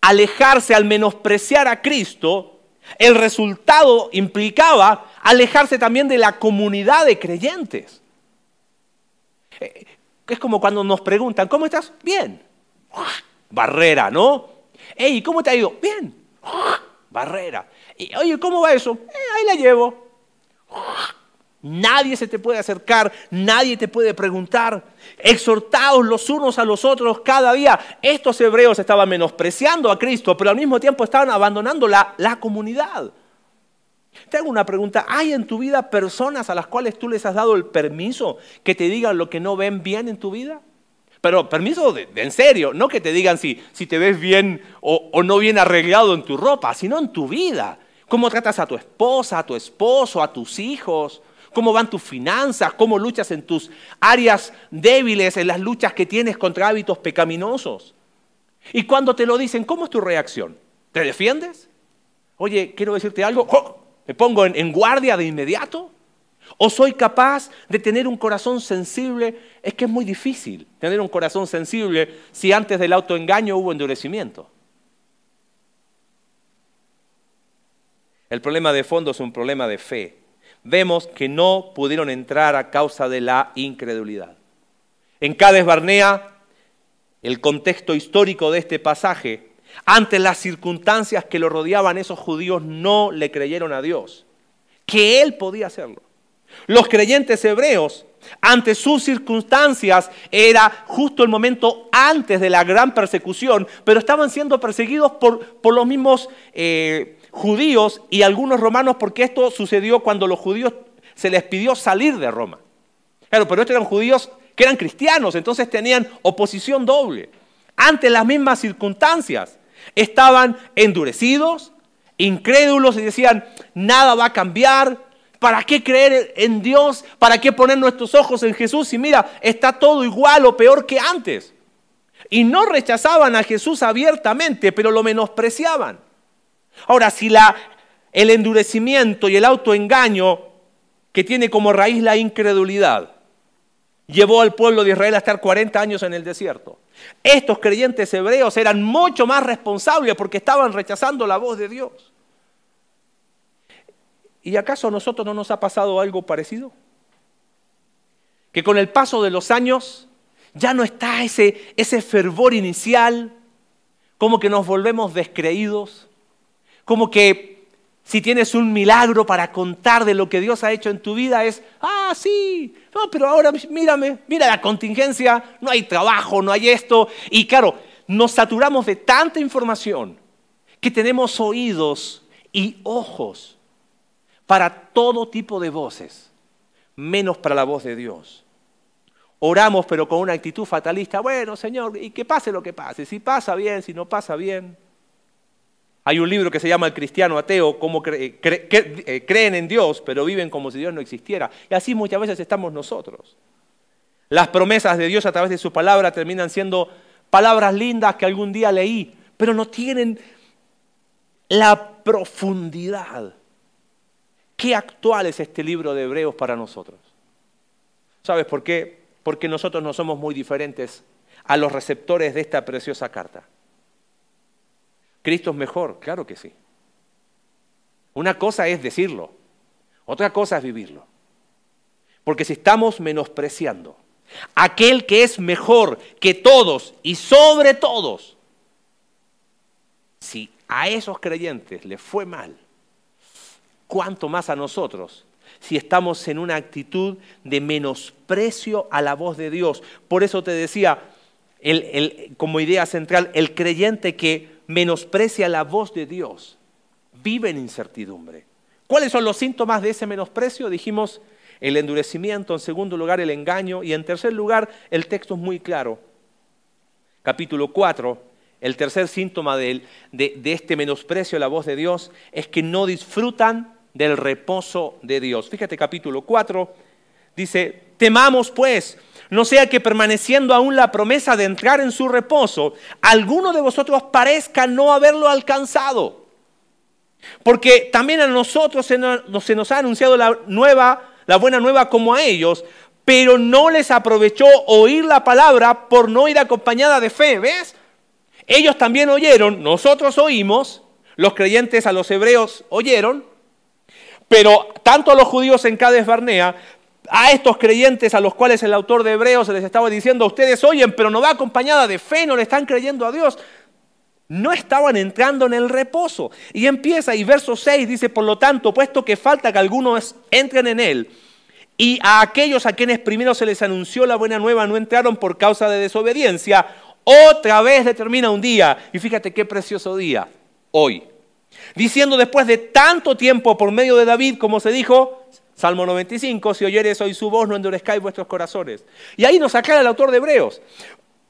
alejarse, al menospreciar a Cristo, el resultado implicaba alejarse también de la comunidad de creyentes. Eh, Es como cuando nos preguntan, ¿cómo estás? Bien. Barrera, ¿no? Ey, ¿cómo te ha ido? Bien. Barrera. Y, Oye, ¿cómo va eso? "Eh, ahí la llevo. Nadie se te puede acercar, nadie te puede preguntar. Exhortaos los unos a los otros cada día. Estos hebreos estaban menospreciando a Cristo, pero al mismo tiempo estaban abandonando la, la comunidad. Te hago una pregunta. ¿Hay en tu vida personas a las cuales tú les has dado el permiso que te digan lo que no ven bien en tu vida? Pero permiso de en serio, no que te digan si, si te ves bien o, o no bien arreglado en tu ropa, sino en tu vida. ¿Cómo tratas a tu esposa, a tu esposo, a tus hijos? ¿Cómo van tus finanzas? ¿Cómo luchas en tus áreas débiles, en las luchas que tienes contra hábitos pecaminosos? Y cuando te lo dicen, ¿cómo es tu reacción? ¿Te defiendes? Oye, quiero decirte algo. ¿Me pongo en guardia de inmediato? ¿O soy capaz de tener un corazón sensible? Es que es muy difícil tener un corazón sensible si antes del autoengaño hubo endurecimiento. El problema de fondo es un problema de fe. Vemos que no pudieron entrar a causa de la incredulidad. En Cades Barnea, el contexto histórico de este pasaje, ante las circunstancias que lo rodeaban, esos judíos no le creyeron a Dios, que Él podía hacerlo. Los creyentes hebreos, ante sus circunstancias, era justo el momento antes de la gran persecución, pero estaban siendo perseguidos por, por los mismos eh, judíos y algunos romanos, porque esto sucedió cuando los judíos se les pidió salir de Roma. Claro, pero estos eran judíos que eran cristianos, entonces tenían oposición doble. Ante las mismas circunstancias, estaban endurecidos, incrédulos y decían, nada va a cambiar, ¿para qué creer en Dios? ¿Para qué poner nuestros ojos en Jesús? Y mira, está todo igual o peor que antes. Y no rechazaban a Jesús abiertamente, pero lo menospreciaban. Ahora, si el endurecimiento y el autoengaño que tiene como raíz la incredulidad llevó al pueblo de Israel a estar 40 años en el desierto, estos creyentes hebreos eran mucho más responsables porque estaban rechazando la voz de Dios. ¿Y acaso a nosotros no nos ha pasado algo parecido? Que con el paso de los años ya no está ese fervor inicial, como que nos volvemos descreídos, como que si tienes un milagro para contar de lo que Dios ha hecho en tu vida es, ah, sí, no, pero ahora mírame, mira la contingencia, no hay trabajo, no hay esto. Y claro, nos saturamos de tanta información que tenemos oídos y ojos para todo tipo de voces, menos para la voz de Dios. Oramos pero con una actitud fatalista, bueno Señor, y que pase lo que pase, si pasa bien, si no pasa bien. Hay un libro que se llama El cristiano ateo, cómo cre eh, creen en Dios, pero viven como si Dios no existiera. Y así muchas veces estamos nosotros. Las promesas de Dios a través de su palabra terminan siendo palabras lindas que algún día leí, pero no tienen la profundidad. Qué actual es este libro de Hebreos para nosotros. ¿Sabes por qué? Porque nosotros no somos muy diferentes a los receptores de esta preciosa carta. ¿Cristo es mejor? Claro que sí. Una cosa es decirlo, otra cosa es vivirlo. Porque si estamos menospreciando aquel que es mejor que todos y sobre todos, si a esos creyentes les fue mal, ¿cuánto más a nosotros si estamos en una actitud de menosprecio a la voz de Dios? Por eso te decía, el, como idea central, el creyente que menosprecia la voz de Dios vive en incertidumbre. ¿Cuáles son los síntomas de ese menosprecio? Dijimos, el endurecimiento, en segundo lugar el engaño y en tercer lugar el texto es muy claro. Capítulo 4, el tercer síntoma de, este menosprecio a la voz de Dios es que no disfrutan del reposo de Dios. Fíjate capítulo 4, dice, temamos pues, no sea que permaneciendo aún la promesa de entrar en su reposo, alguno de vosotros parezca no haberlo alcanzado. Porque también a nosotros se nos, ha anunciado la nueva, la buena nueva como a ellos, pero no les aprovechó oír la palabra por no ir acompañada de fe, ¿ves? Ellos también oyeron, nosotros oímos, los creyentes a los hebreos oyeron, pero tanto a los judíos en Cades Barnea, a estos creyentes a los cuales el autor de Hebreos les estaba diciendo, ustedes oyen, pero no va acompañada de fe, no le están creyendo a Dios, no estaban entrando en el reposo. Y empieza, y verso 6 dice, por lo tanto, puesto que falta que algunos entren en él, y a aquellos a quienes primero se les anunció la buena nueva no entraron por causa de desobediencia, otra vez determina un día, y fíjate qué precioso día, hoy, diciendo después de tanto tiempo por medio de David, como se dijo, Salmo 95, si oyeres hoy su voz, no endurezcáis vuestros corazones. Y ahí nos aclara el autor de Hebreos.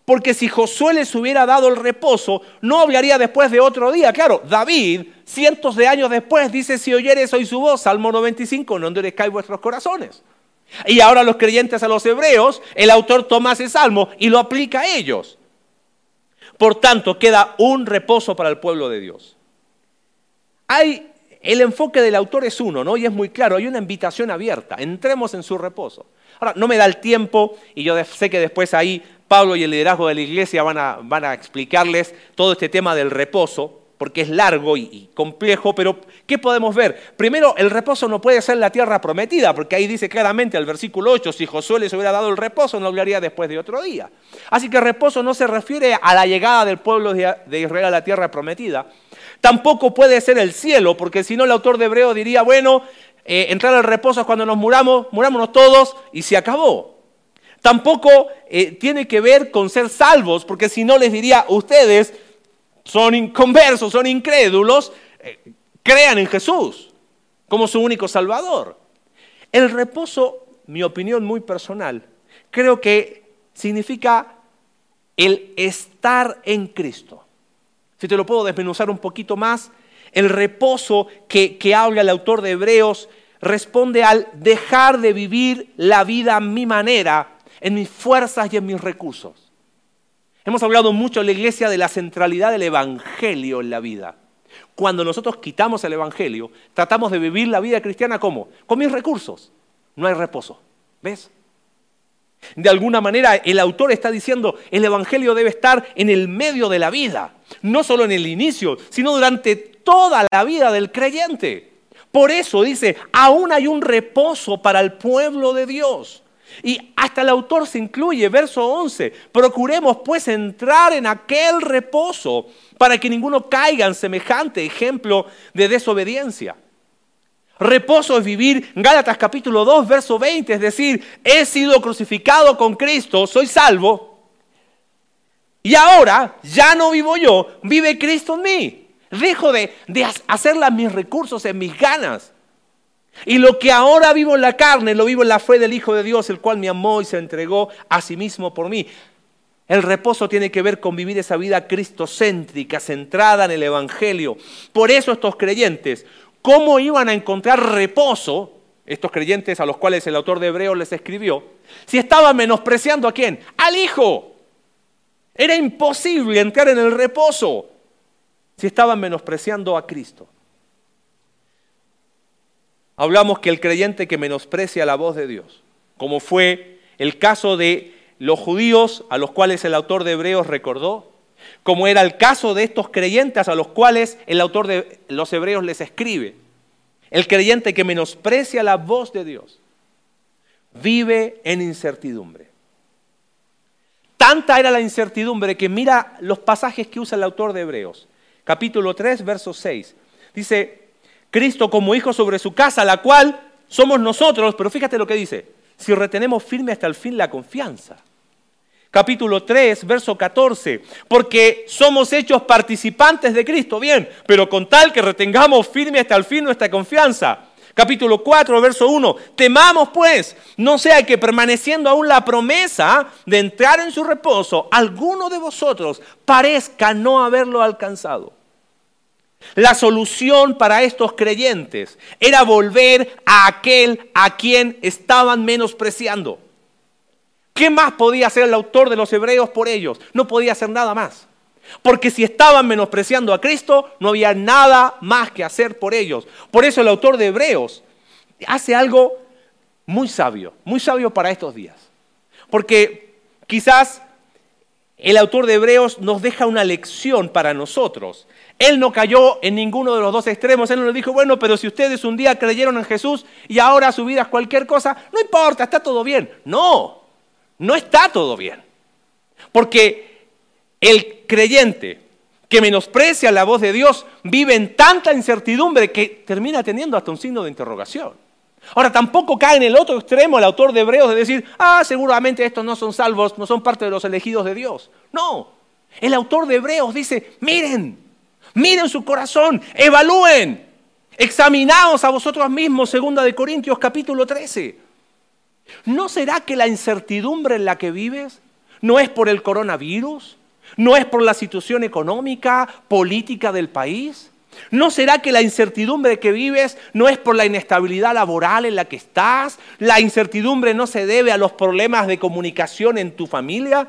Porque si Josué les hubiera dado el reposo, no hablaría después de otro día. Claro, David, cientos de años después, dice, si oyeres hoy su voz, Salmo 95, no endurezcáis vuestros corazones. Y ahora los creyentes a los hebreos, el autor toma ese salmo y lo aplica a ellos. Por tanto, queda un reposo para el pueblo de Dios. Hay, el enfoque del autor es uno, ¿no? Y es muy claro, hay una invitación abierta, entremos en su reposo. Ahora, no me da el tiempo y yo sé que después ahí Pablo y el liderazgo de la iglesia van a, van a explicarles todo este tema del reposo, porque es largo y, complejo, pero ¿qué podemos ver? Primero, el reposo no puede ser la tierra prometida, porque ahí dice claramente el versículo 8, si Josué les hubiera dado el reposo, no hablaría después de otro día. Así que reposo no se refiere a la llegada del pueblo de Israel a la tierra prometida. Tampoco puede ser el cielo, porque si no el autor de Hebreo diría, bueno, eh, entrar al reposo es cuando nos muramos, murámonos todos y se acabó. Tampoco eh, tiene que ver con ser salvos, porque si no les diría, ustedes son inconversos, son incrédulos, eh, crean en Jesús como su único salvador. El reposo, mi opinión muy personal, creo que significa el estar en Cristo. Si te lo puedo desmenuzar un poquito más, el reposo que, que habla el autor de Hebreos responde al dejar de vivir la vida a mi manera, en mis fuerzas y en mis recursos. Hemos hablado mucho en la iglesia de la centralidad del Evangelio en la vida. Cuando nosotros quitamos el Evangelio, tratamos de vivir la vida cristiana como? Con mis recursos. No hay reposo. ¿Ves? De alguna manera el autor está diciendo, el Evangelio debe estar en el medio de la vida, no solo en el inicio, sino durante toda la vida del creyente. Por eso dice, aún hay un reposo para el pueblo de Dios. Y hasta el autor se incluye, verso 11, procuremos pues entrar en aquel reposo para que ninguno caiga en semejante ejemplo de desobediencia. Reposo es vivir, Gálatas capítulo 2, verso 20, es decir, he sido crucificado con Cristo, soy salvo. Y ahora ya no vivo yo, vive Cristo en mí. Dejo de, de mis recursos, en mis ganas. Y lo que ahora vivo en la carne, lo vivo en la fe del Hijo de Dios, el cual me amó y se entregó a sí mismo por mí. El reposo tiene que ver con vivir esa vida cristocéntrica, centrada en el Evangelio. Por eso estos creyentes, ¿cómo iban a encontrar reposo, estos creyentes a los cuales el autor de Hebreos les escribió, si estaban menospreciando a quién? Al Hijo. Era imposible entrar en el reposo si estaban menospreciando a Cristo. Hablamos que el creyente que menosprecia la voz de Dios, como fue el caso de los judíos a los cuales el autor de Hebreos recordó, como era el caso de estos creyentes a los cuales el autor de los Hebreos les escribe. El creyente que menosprecia la voz de Dios vive en incertidumbre. Tanta era la incertidumbre que mira los pasajes que usa el autor de Hebreos. Capítulo 3, verso 6. Dice, Cristo como hijo sobre su casa, la cual somos nosotros, pero fíjate lo que dice, si retenemos firme hasta el fin la confianza. Capítulo 3, verso 14, porque somos hechos participantes de Cristo, bien, pero con tal que retengamos firme hasta el fin nuestra confianza. Capítulo 4, verso 1. Temamos pues, no sea que permaneciendo aún la promesa de entrar en su reposo, alguno de vosotros parezca no haberlo alcanzado. La solución para estos creyentes era volver a aquel a quien estaban menospreciando. ¿Qué más podía hacer el autor de los Hebreos por ellos? No podía hacer nada más. Porque si estaban menospreciando a Cristo, no había nada más que hacer por ellos. Por eso el autor de Hebreos hace algo muy sabio, muy sabio para estos días. Porque quizás el autor de Hebreos nos deja una lección para nosotros. Él no cayó en ninguno de los dos extremos. Él no le dijo, bueno, pero si ustedes un día creyeron en Jesús y ahora su vida es cualquier cosa, no importa, está todo bien. No, no está todo bien. Porque el creyente que menosprecia la voz de Dios vive en tanta incertidumbre que termina teniendo hasta un signo de interrogación. Ahora, tampoco cae en el otro extremo el autor de Hebreos de decir, ah, seguramente estos no son salvos, no son parte de los elegidos de Dios. No, el autor de Hebreos dice, miren, miren su corazón, evalúen, examinaos a vosotros mismos, segunda de Corintios capítulo 13. ¿No será que la incertidumbre en la que vives no es por el coronavirus? ¿No es por la situación económica, política del país? ¿No será que la incertidumbre que vives no es por la inestabilidad laboral en la que estás? ¿La incertidumbre no se debe a los problemas de comunicación en tu familia?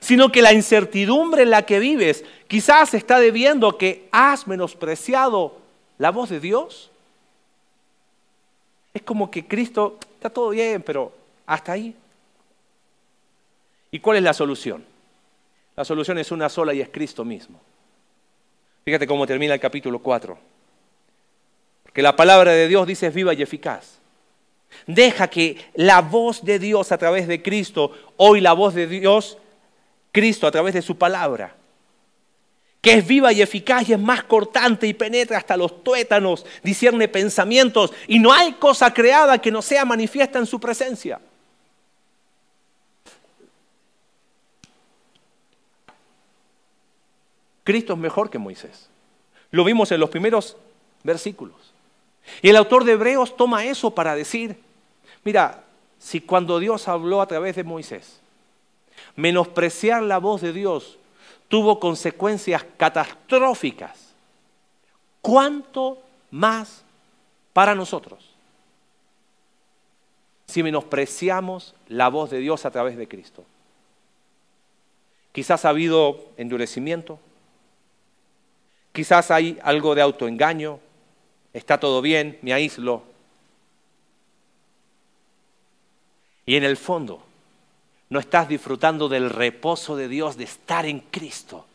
Sino que la incertidumbre en la que vives quizás está debiendo que has menospreciado la voz de Dios. Es como que Cristo, está todo bien, pero hasta ahí. ¿Y cuál es la solución? La solución es una sola y es Cristo mismo. Fíjate cómo termina el capítulo 4. Porque la palabra de Dios dice es viva y eficaz. Deja que la voz de Dios a través de Cristo, hoy la voz de Dios, Cristo a través de su palabra, que es viva y eficaz y es más cortante y penetra hasta los tuétanos, discierne pensamientos y no hay cosa creada que no sea manifiesta en su presencia. Cristo es mejor que Moisés. Lo vimos en los primeros versículos. Y el autor de Hebreos toma eso para decir, mira, si cuando Dios habló a través de Moisés, menospreciar la voz de Dios tuvo consecuencias catastróficas, ¿cuánto más para nosotros? Si menospreciamos la voz de Dios a través de Cristo. Quizás ha habido endurecimiento, Quizás hay algo de autoengaño, está todo bien, me aíslo. Y en el fondo, no estás disfrutando del reposo de Dios, de estar en Cristo.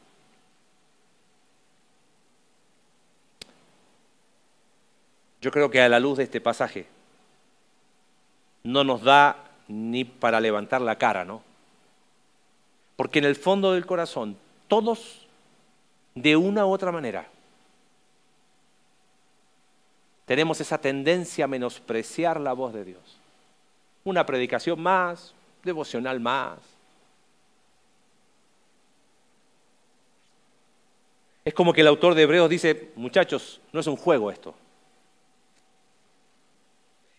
Yo creo que a la luz de este pasaje no nos da ni para levantar la cara, ¿no? Porque en el fondo del corazón todos de una u otra manera. Tenemos esa tendencia a menospreciar la voz de Dios. Una predicación más, devocional más. Es como que el autor de Hebreos dice, muchachos, no es un juego esto.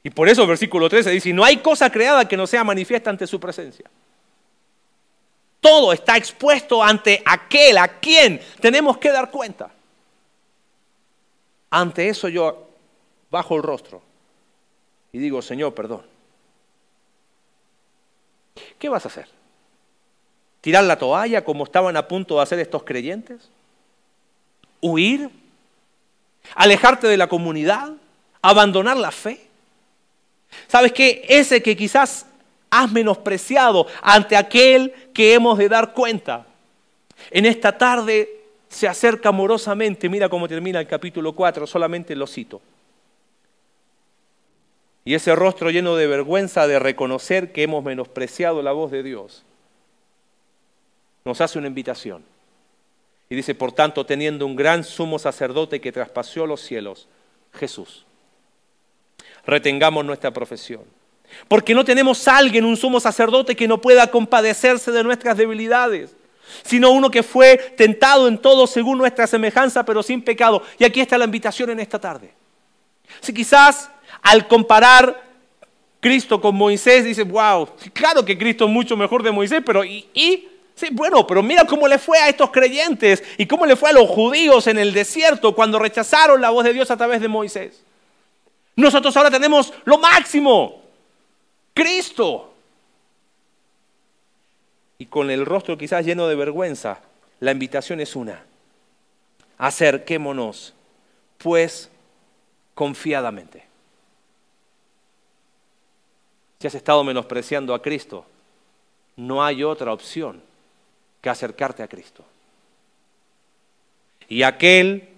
Y por eso el versículo 13 dice, no hay cosa creada que no sea manifiesta ante su presencia. Todo está expuesto ante aquel a quien tenemos que dar cuenta. Ante eso yo bajo el rostro y digo, Señor, perdón. ¿Qué vas a hacer? ¿Tirar la toalla como estaban a punto de hacer estos creyentes? ¿Huir? ¿Alejarte de la comunidad? ¿Abandonar la fe? ¿Sabes qué? Ese que quizás has menospreciado ante aquel que hemos de dar cuenta. En esta tarde se acerca amorosamente, mira cómo termina el capítulo 4, solamente lo cito. Y ese rostro lleno de vergüenza de reconocer que hemos menospreciado la voz de Dios, nos hace una invitación. Y dice, por tanto, teniendo un gran sumo sacerdote que traspasó los cielos, Jesús, retengamos nuestra profesión porque no tenemos alguien, un sumo sacerdote que no pueda compadecerse de nuestras debilidades, sino uno que fue tentado en todo según nuestra semejanza, pero sin pecado. Y aquí está la invitación en esta tarde. Si quizás al comparar Cristo con Moisés, dice, wow, claro que Cristo es mucho mejor de Moisés, pero ¿y? bueno, pero mira cómo le fue a estos creyentes y cómo le fue a los judíos en el desierto cuando rechazaron la voz de Dios a través de Moisés. Nosotros ahora tenemos lo máximo, Cristo. Y con el rostro quizás lleno de vergüenza, la invitación es una. Acerquémonos, pues, confiadamente. Si has estado menospreciando a Cristo, no hay otra opción que acercarte a Cristo. Y aquel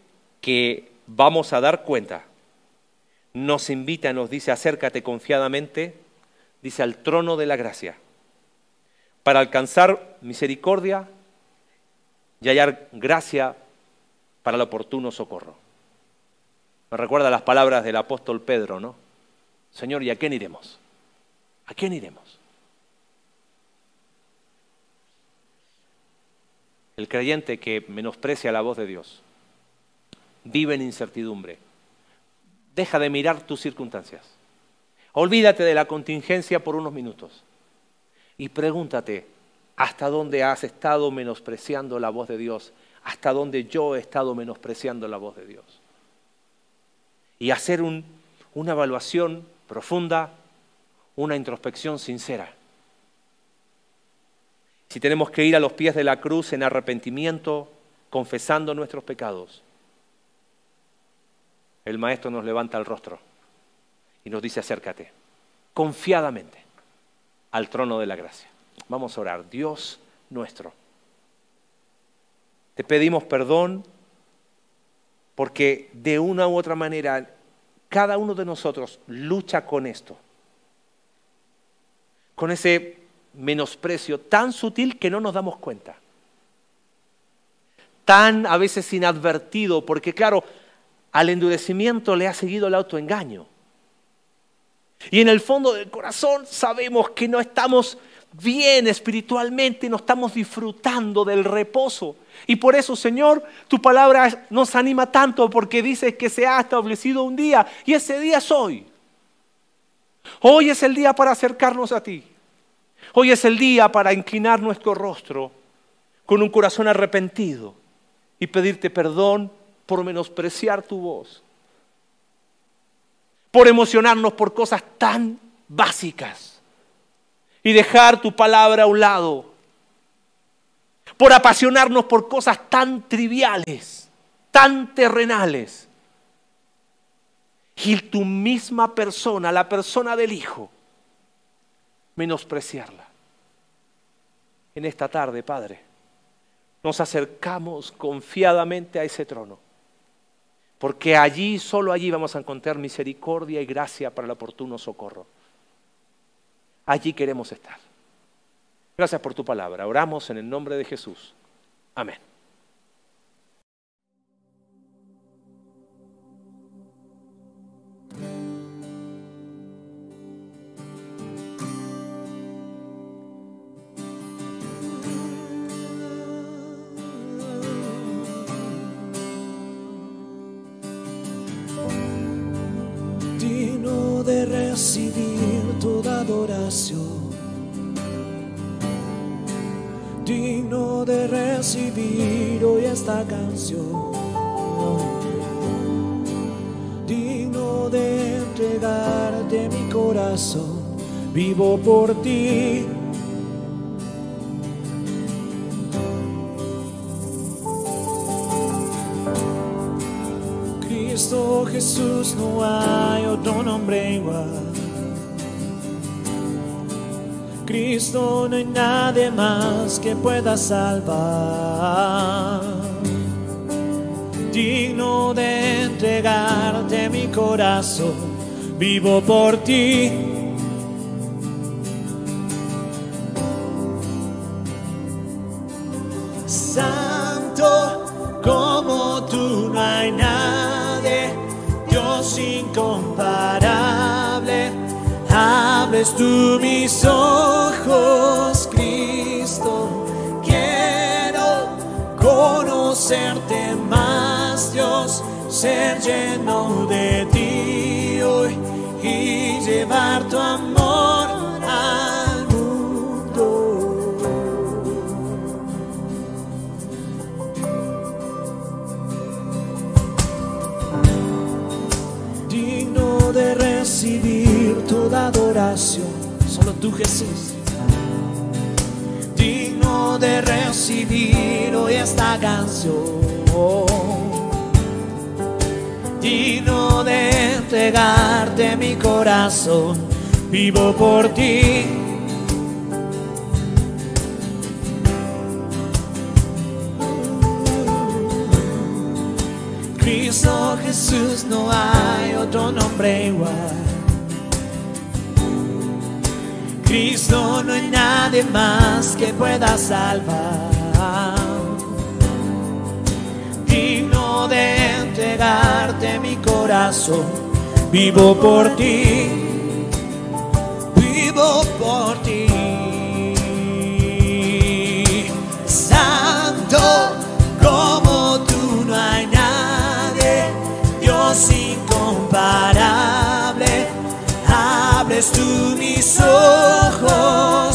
que vamos a dar cuenta nos invita, nos dice, acércate confiadamente, dice, al trono de la gracia, para alcanzar misericordia y hallar gracia para el oportuno socorro. Me recuerda las palabras del apóstol Pedro, ¿no? Señor, ¿y a quién iremos? ¿A quién iremos? El creyente que menosprecia la voz de Dios vive en incertidumbre. Deja de mirar tus circunstancias. Olvídate de la contingencia por unos minutos y pregúntate, ¿hasta dónde has estado menospreciando la voz de Dios? ¿Hasta dónde yo he estado menospreciando la voz de Dios? Y hacer una evaluación profunda, una introspección sincera. Si tenemos que ir a los pies de la cruz en arrepentimiento, confesando nuestros pecados, el Maestro nos levanta el rostro y nos dice acércate, confiadamente, al trono de la gracia. Vamos a orar, Dios nuestro. Te pedimos perdón porque de una u otra manera cada uno de nosotros lucha con esto, con ese menosprecio tan sutil que no nos damos cuenta, tan a veces inadvertido, porque claro, al endurecimiento le ha seguido el autoengaño. Y en el fondo del corazón sabemos que no estamos bien espiritualmente, no estamos disfrutando del reposo. Y por eso, Señor, tu palabra nos anima tanto porque dices que se ha establecido un día y ese día es hoy. Hoy es el día para acercarnos a ti. Hoy es el día para inclinar nuestro rostro con un corazón arrepentido y pedirte perdón por menospreciar tu voz, por emocionarnos por cosas tan básicas y dejar tu palabra a un lado, por apasionarnos por cosas tan triviales, tan terrenales. Y tu misma persona, la persona del Hijo, menospreciarla. En esta tarde, Padre, nos acercamos confiadamente a ese trono, porque allí, solo allí vamos a encontrar misericordia y gracia para el oportuno socorro. Allí queremos estar. Gracias por tu palabra. Oramos en el nombre de Jesús. Amén. De recibir toda adoración, digno de recibir hoy esta canción, de entregarte mi corazón, vivo por ti. Cristo Jesús no hay otro nombre igual. Cristo no hay nadie más que pueda salvar. Digno de entregarte mi corazón, vivo por ti. Santo como tú no hay nadie, Dios incomparable. Abres tú mis ojos, Cristo. Quiero conocerte más, Dios, ser lleno de ti hoy y llevar tu amor al mundo. Digno de recibir toda adoración, solo tú Jesús. Digno de recibir hoy esta canción digno de entregarte mi corazón, vivo por ti. Cristo Jesús, no hay otro nombre igual. Cristo, no hay nadie más que pueda salvar. Entregarte mi corazón, vivo por ti, vivo por ti. Santo como tú no hay nadie, Dios incomparable, abres tú mis ojos,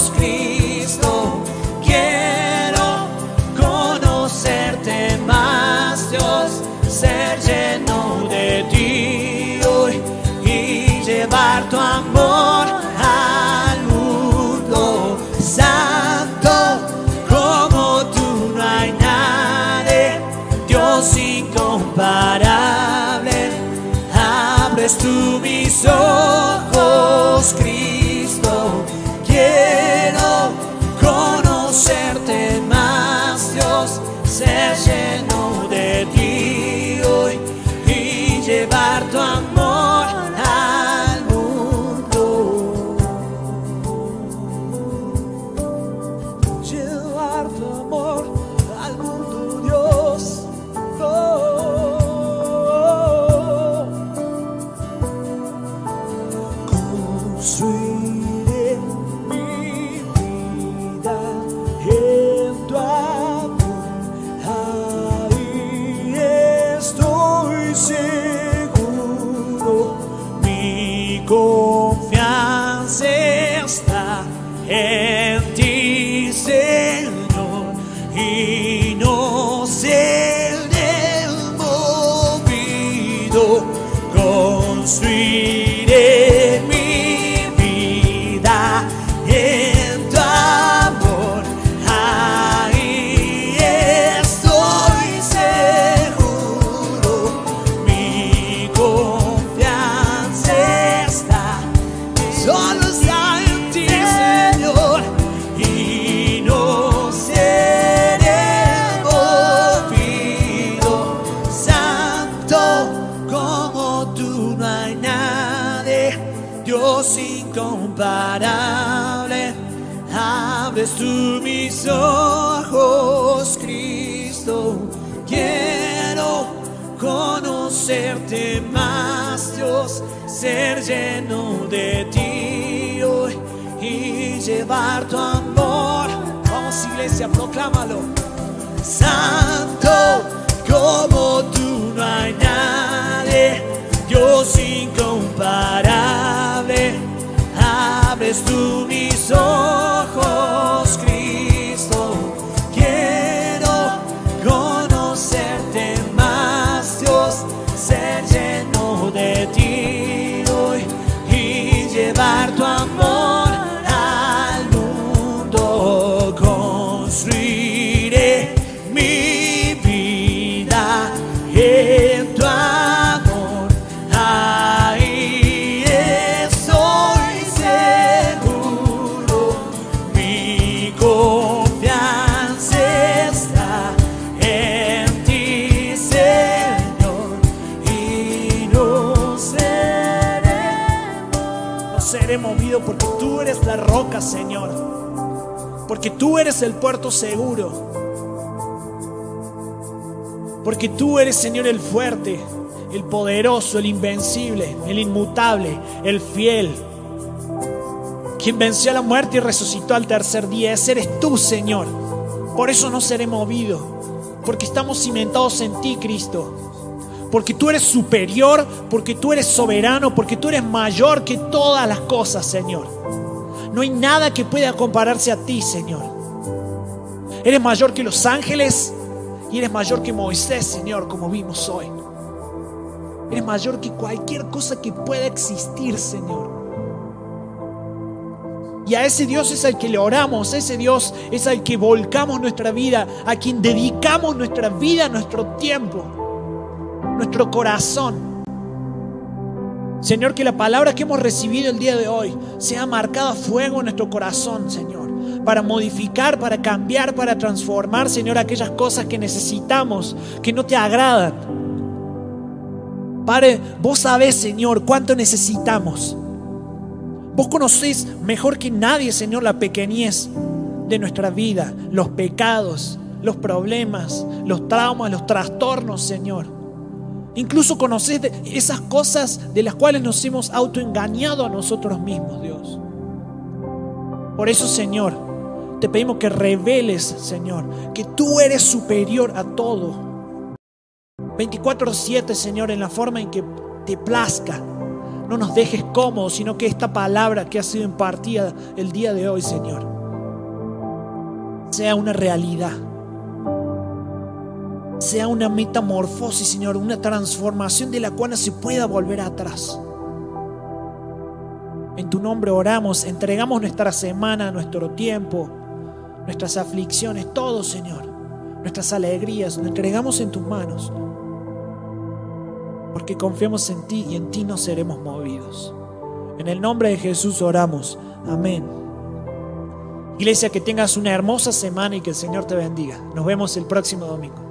proclámalo. Santo porque tú eres el puerto seguro, porque tú eres, Señor, el fuerte, el poderoso, el invencible, el inmutable, el fiel, quien venció la muerte y resucitó al tercer día. Ese eres tú, Señor. Por eso no seré movido, porque estamos cimentados en ti, Cristo. porque tú eres superior, porque tú eres soberano, porque tú eres mayor que todas las cosas, Señor. No hay nada que pueda compararse a ti, Señor. Eres mayor que los ángeles y eres mayor que Moisés, Señor, como vimos hoy. Eres mayor que cualquier cosa que pueda existir, Señor. Y a ese Dios es al que le oramos, ese Dios es al que volcamos nuestra vida, a quien dedicamos nuestra vida, nuestro tiempo, nuestro corazón. Señor, que la palabra que hemos recibido el día de hoy sea marcada a fuego en nuestro corazón, Señor, para modificar, para cambiar, para transformar, Señor, aquellas cosas que necesitamos, que no te agradan. Padre, vos sabés, Señor, cuánto necesitamos. Vos conocés mejor que nadie, Señor, la pequeñez de nuestra vida, los pecados, los problemas, los traumas, los trastornos, Señor. Incluso conocés esas cosas de las cuales nos hemos autoengañado a nosotros mismos, Dios. Por eso, Señor, te pedimos que reveles, Señor, que tú eres superior a todo. 24/7, Señor, en la forma en que te plazca no nos dejes cómodos, sino que esta palabra que ha sido impartida el día de hoy, Señor, sea una realidad. Sea una metamorfosis, Señor, una transformación de la cual no se pueda volver atrás. En tu nombre oramos, entregamos nuestra semana, nuestro tiempo, nuestras aflicciones, todo, Señor, nuestras alegrías, lo entregamos en tus manos porque confiamos en ti y en ti no seremos movidos. En el nombre de Jesús oramos. Amén. Iglesia, que tengas una hermosa semana y que el Señor te bendiga. Nos vemos el próximo domingo.